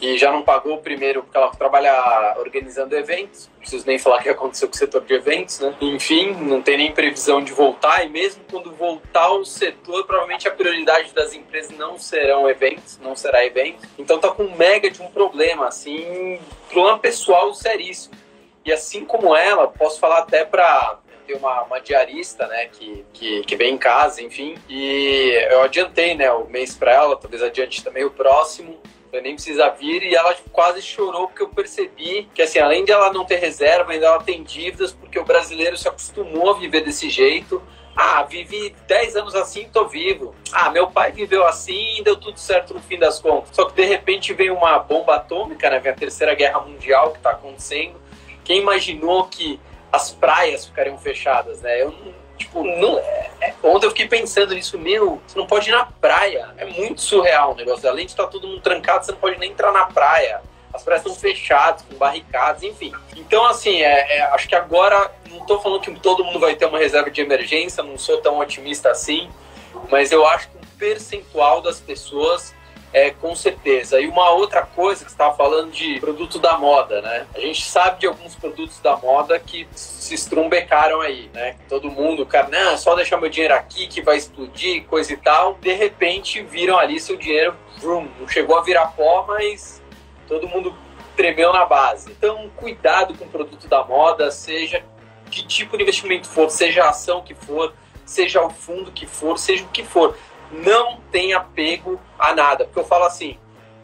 e já não pagou o primeiro porque ela trabalha organizando eventos. Não preciso nem falar o que aconteceu com o setor de eventos, né? Enfim, não tem nem previsão de voltar e mesmo quando voltar o setor, provavelmente a prioridade das empresas não serão eventos, não será evento. Então tá com um mega de um problema, assim, problema pessoal seríssimo. E assim como ela, posso falar até para ter uma, uma, diarista, né, que, que, que, vem em casa, enfim. E eu adiantei, né, o mês para ela, talvez adiante também o próximo eu nem precisa vir, e ela quase chorou porque eu percebi que, assim, além de ela não ter reserva, ainda ela tem dívidas, porque o brasileiro se acostumou a viver desse jeito. Ah, vivi 10 anos assim, tô vivo. Ah, meu pai viveu assim e deu tudo certo no fim das contas. Só que de repente vem uma bomba atômica, né? Vem a terceira guerra mundial que tá acontecendo. Quem imaginou que as praias ficariam fechadas, né? Eu não, Tipo, não, é, é, ontem eu fiquei pensando nisso, meu, você não pode ir na praia. É muito surreal o negócio. Além de estar todo mundo trancado, você não pode nem entrar na praia. As praias estão fechadas, com barricadas, enfim. Então, assim, é, é, acho que agora, não estou falando que todo mundo vai ter uma reserva de emergência, não sou tão otimista assim, mas eu acho que um percentual das pessoas é, com certeza. E uma outra coisa que você estava falando de produto da moda, né? A gente sabe de alguns produtos da moda que se estrumbecaram aí, né? Todo mundo, cara, não, só deixar meu dinheiro aqui que vai explodir, coisa e tal. De repente viram ali seu dinheiro, vroom, não chegou a virar pó, mas todo mundo tremeu na base. Então, cuidado com o produto da moda, seja que tipo de investimento for, seja a ação que for, seja o fundo que for, seja o que for não tem apego a nada. Porque eu falo assim,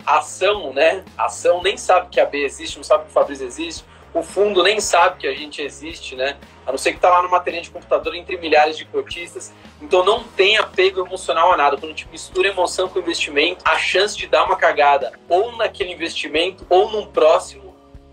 ação, né? Ação nem sabe que a B existe, não sabe que o Fabrício existe. O fundo nem sabe que a gente existe, né? A não ser que tá lá numa telinha de computador entre milhares de cotistas. Então não tem apego emocional a nada. Quando a gente mistura emoção com investimento, a chance de dar uma cagada ou naquele investimento ou num próximo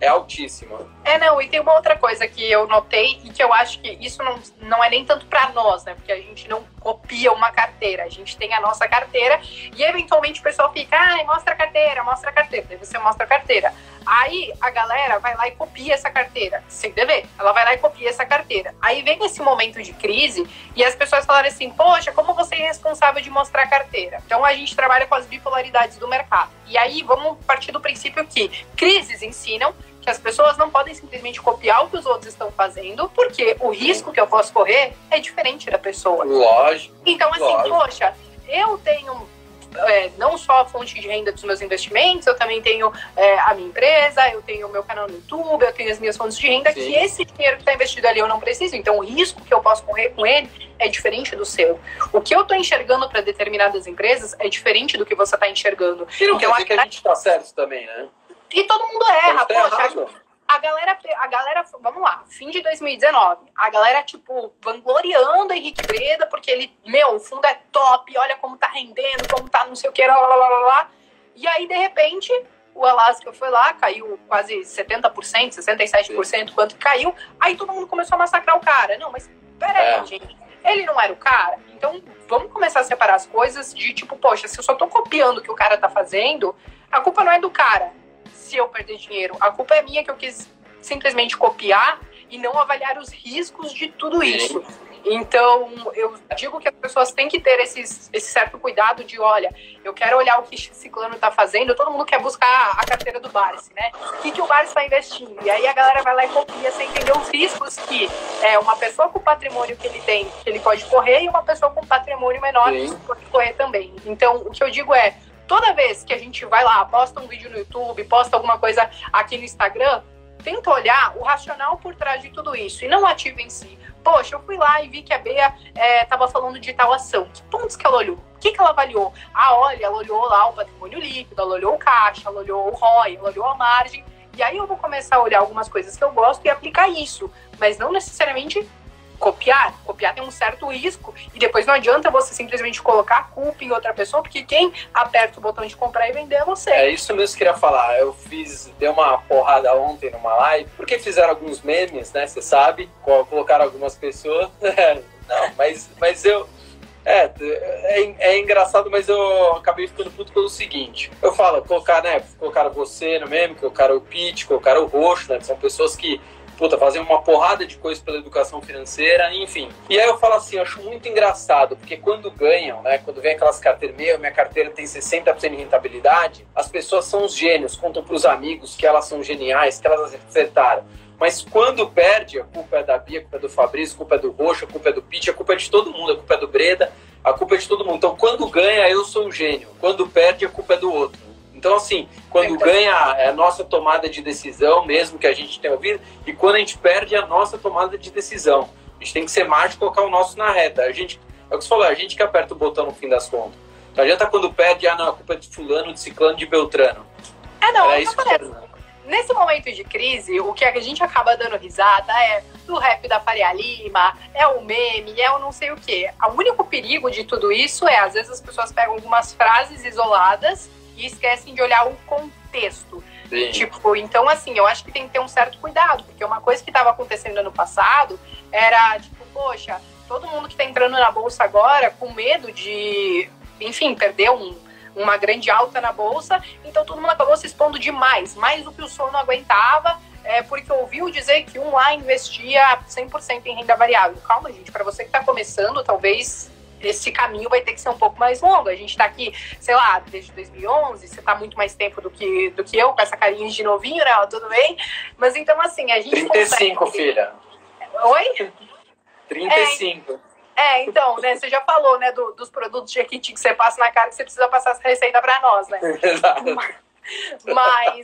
é altíssima. É, não, e tem uma outra coisa que eu notei e que eu acho que isso não, não é nem tanto para nós, né? Porque a gente não copia uma carteira. A gente tem a nossa carteira e eventualmente o pessoal fica, ai, mostra a carteira, mostra a carteira. Daí você mostra a carteira. Aí a galera vai lá e copia essa carteira, sem dever. Ela vai lá e copia essa carteira. Aí vem esse momento de crise e as pessoas falam assim: Poxa, como você é responsável de mostrar a carteira? Então a gente trabalha com as bipolaridades do mercado. E aí vamos partir do princípio que crises ensinam que as pessoas não podem simplesmente copiar o que os outros estão fazendo, porque o risco que eu posso correr é diferente da pessoa. Lógico. Então, assim, lógico. poxa, eu tenho é, não só a fonte de renda dos meus investimentos, eu também tenho é, a minha empresa, eu tenho o meu canal no YouTube, eu tenho as minhas fontes de renda, Sim. que esse dinheiro que está investido ali eu não preciso. Então, o risco que eu posso correr com ele é diferente do seu. O que eu estou enxergando para determinadas empresas é diferente do que você está enxergando. E não Então, quer dizer que a gente tá certo também, né? E todo mundo erra, poxa. A galera, a galera, vamos lá, fim de 2019, a galera, tipo, vangloriando Henrique Breda, porque ele, meu, o fundo é top, olha como tá rendendo, como tá não sei o que, lá, lá, lá, lá. E aí, de repente, o Alaska foi lá, caiu quase 70%, 67%, quanto caiu, aí todo mundo começou a massacrar o cara. Não, mas peraí, É. gente, ele não era o cara? Então, vamos começar a separar as coisas de, tipo, poxa, se eu só tô copiando o que o cara tá fazendo, a culpa não é do cara se eu perder dinheiro. A culpa é minha que eu quis simplesmente copiar e não avaliar os riscos de tudo isso. Então, eu digo que as pessoas têm que ter esses, esse certo cuidado de, olha, eu quero olhar o que esse ciclano está fazendo, todo mundo quer buscar a carteira do Barsi, né? O que, que o Barsi está investindo? E aí a galera vai lá e copia sem entender os riscos que é uma pessoa com patrimônio que ele tem, que ele pode correr, e uma pessoa com patrimônio menor Sim. que pode correr também. Então, o que eu digo é, toda vez que a gente vai lá, posta um vídeo no YouTube, posta alguma coisa aqui no Instagram, tenta olhar o racional por trás de tudo isso e não ativo em si. Poxa, eu fui lá e vi que a Bea estava falando de tal ação. Que pontos que ela olhou? O que, que ela avaliou? Ah, olha, ela olhou lá o patrimônio líquido, ela olhou o caixa, ela olhou o ROI, ela olhou a margem. E aí eu vou começar a olhar algumas coisas que eu gosto e aplicar isso. Mas não necessariamente copiar. Copiar tem um certo risco. E depois não adianta você simplesmente colocar a culpa em outra pessoa, porque quem aperta o botão de comprar e vender é você. É isso mesmo que eu queria falar. Eu fiz, dei uma porrada ontem numa live, porque fizeram alguns memes, né? Você sabe, co- colocaram algumas pessoas. Não, mas, mas eu. É, é, é engraçado, mas eu acabei ficando puto pelo seguinte. Eu falo, colocar, né? Colocaram você no meme, colocaram o Pete, colocaram o Roxo, né? São pessoas que, puta, fazem uma porrada de coisas pela educação financeira, enfim. E aí eu falo assim, eu acho muito engraçado, porque quando ganham, né? Quando vem aquelas carteiras, meu, minha carteira tem 60% de rentabilidade, as pessoas são os gênios, contam pros amigos que elas são geniais, que elas acertaram. Mas quando perde, a culpa é da Bia, a culpa é do Fabrício, a culpa é do Roxo, a culpa é do Pete, a culpa é de todo mundo, a culpa é do Breda, a culpa é de todo mundo. Então, quando ganha, eu sou o gênio. Quando perde, a culpa é do outro. Então, assim, quando Então- ganha, é a nossa tomada de decisão, mesmo que a gente tenha ouvido, e quando a gente perde, é a nossa tomada de decisão. A gente tem que ser mágico e colocar o nosso na reta. A gente, é o que você falou, a gente que aperta o botão no fim das contas. Não adianta quando perde, ah, não, a culpa é de fulano, de ciclano, de beltrano. É, não, Era eu isso que falando. Nesse momento de crise, o que a gente acaba dando risada é do rap da Faria Lima, é o meme, é o não sei o quê. O único perigo de tudo isso é, às vezes, as pessoas pegam algumas frases isoladas e esquecem de olhar o contexto. Sim. Tipo, então, assim, eu acho que tem que ter um certo cuidado, porque uma coisa que estava acontecendo ano passado era, tipo, poxa, todo mundo que tá entrando na bolsa agora com medo de, enfim, perder um, uma grande alta na bolsa, então todo mundo acabou se expondo demais, mais do que o sono aguentava, é, porque ouviu dizer que um lá investia 100% em renda variável. Calma, gente, para você que está começando, talvez esse caminho vai ter que ser um pouco mais longo. A gente está aqui, sei lá, desde 2011, você está muito mais tempo do que, do que eu, com essa carinha de novinho, né? Tudo bem? Mas então, assim, a gente 35, consegue... filha. Oi? 35. É, então, né, você já falou, né, do- dos produtos de Jequiti que você passa na cara que você precisa passar essa receita para nós, né? Exato. Mas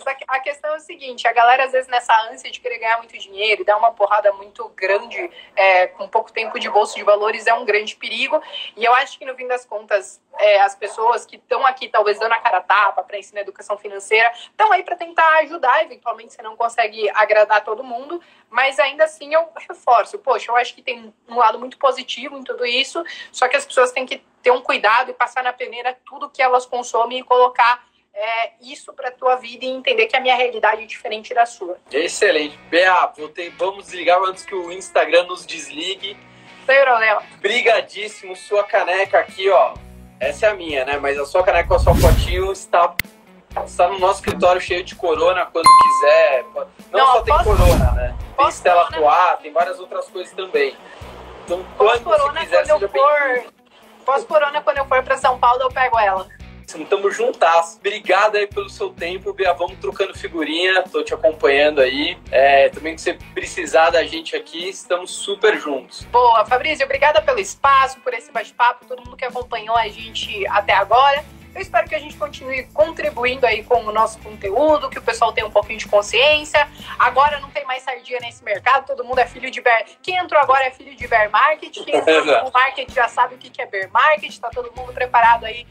a, a questão é o seguinte: a galera, às vezes, nessa ânsia de querer ganhar muito dinheiro e dar uma porrada muito grande é, com pouco tempo de bolsa de valores é um grande perigo. E eu acho que, no fim das contas, é, as pessoas que estão aqui, talvez dando a cara tapa para ensinar educação financeira, estão aí para tentar ajudar. Eventualmente, você não consegue agradar todo mundo, mas ainda assim eu reforço: poxa, eu acho que tem um lado muito positivo em tudo isso, só que as pessoas têm que ter um cuidado e passar na peneira tudo que elas consomem e colocar é, isso para tua vida e entender que a minha realidade é diferente da sua. Excelente. Bea, voltei, vamos desligar antes que o Instagram nos desligue. Sem problema. Brigadíssimo, sua caneca aqui, ó. Essa é a minha, né? Mas a sua caneca com a sua fotinho está, está no nosso escritório cheio de corona quando quiser. Não, Não, só tem posso- corona, né? Tem Stella corona? Artois, tem várias outras coisas também. Então, quando você quiser, seja bem-vindo. for. Pós-corona, quando eu for pra São Paulo, eu pego ela. Estamos juntas. Obrigado aí pelo seu tempo, Bia. Vamos trocando figurinha. Tô te acompanhando aí. É, também que você precisar da gente aqui, estamos super juntos. Boa, Fabrício, obrigada pelo espaço, por esse bate-papo, todo mundo que acompanhou a gente até agora. Eu espero que a gente continue contribuindo aí com o nosso conteúdo, que o pessoal tenha um pouquinho de consciência. Agora não tem mais sardinha nesse mercado, todo mundo é filho de bear. Quem entrou agora é filho de bear market, quem entrou no market já sabe o que é bear market, tá todo mundo preparado aí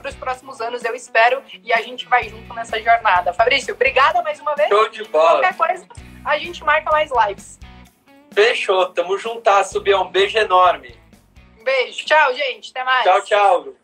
para os próximos anos, eu espero, e a gente vai junto nessa jornada. Fabrício, obrigada mais uma vez. Show de bola. Qualquer coisa, a gente marca mais lives. Fechou. Tamo juntas, Bia. Um beijo enorme. Um beijo, tchau, gente, até mais. Tchau, tchau.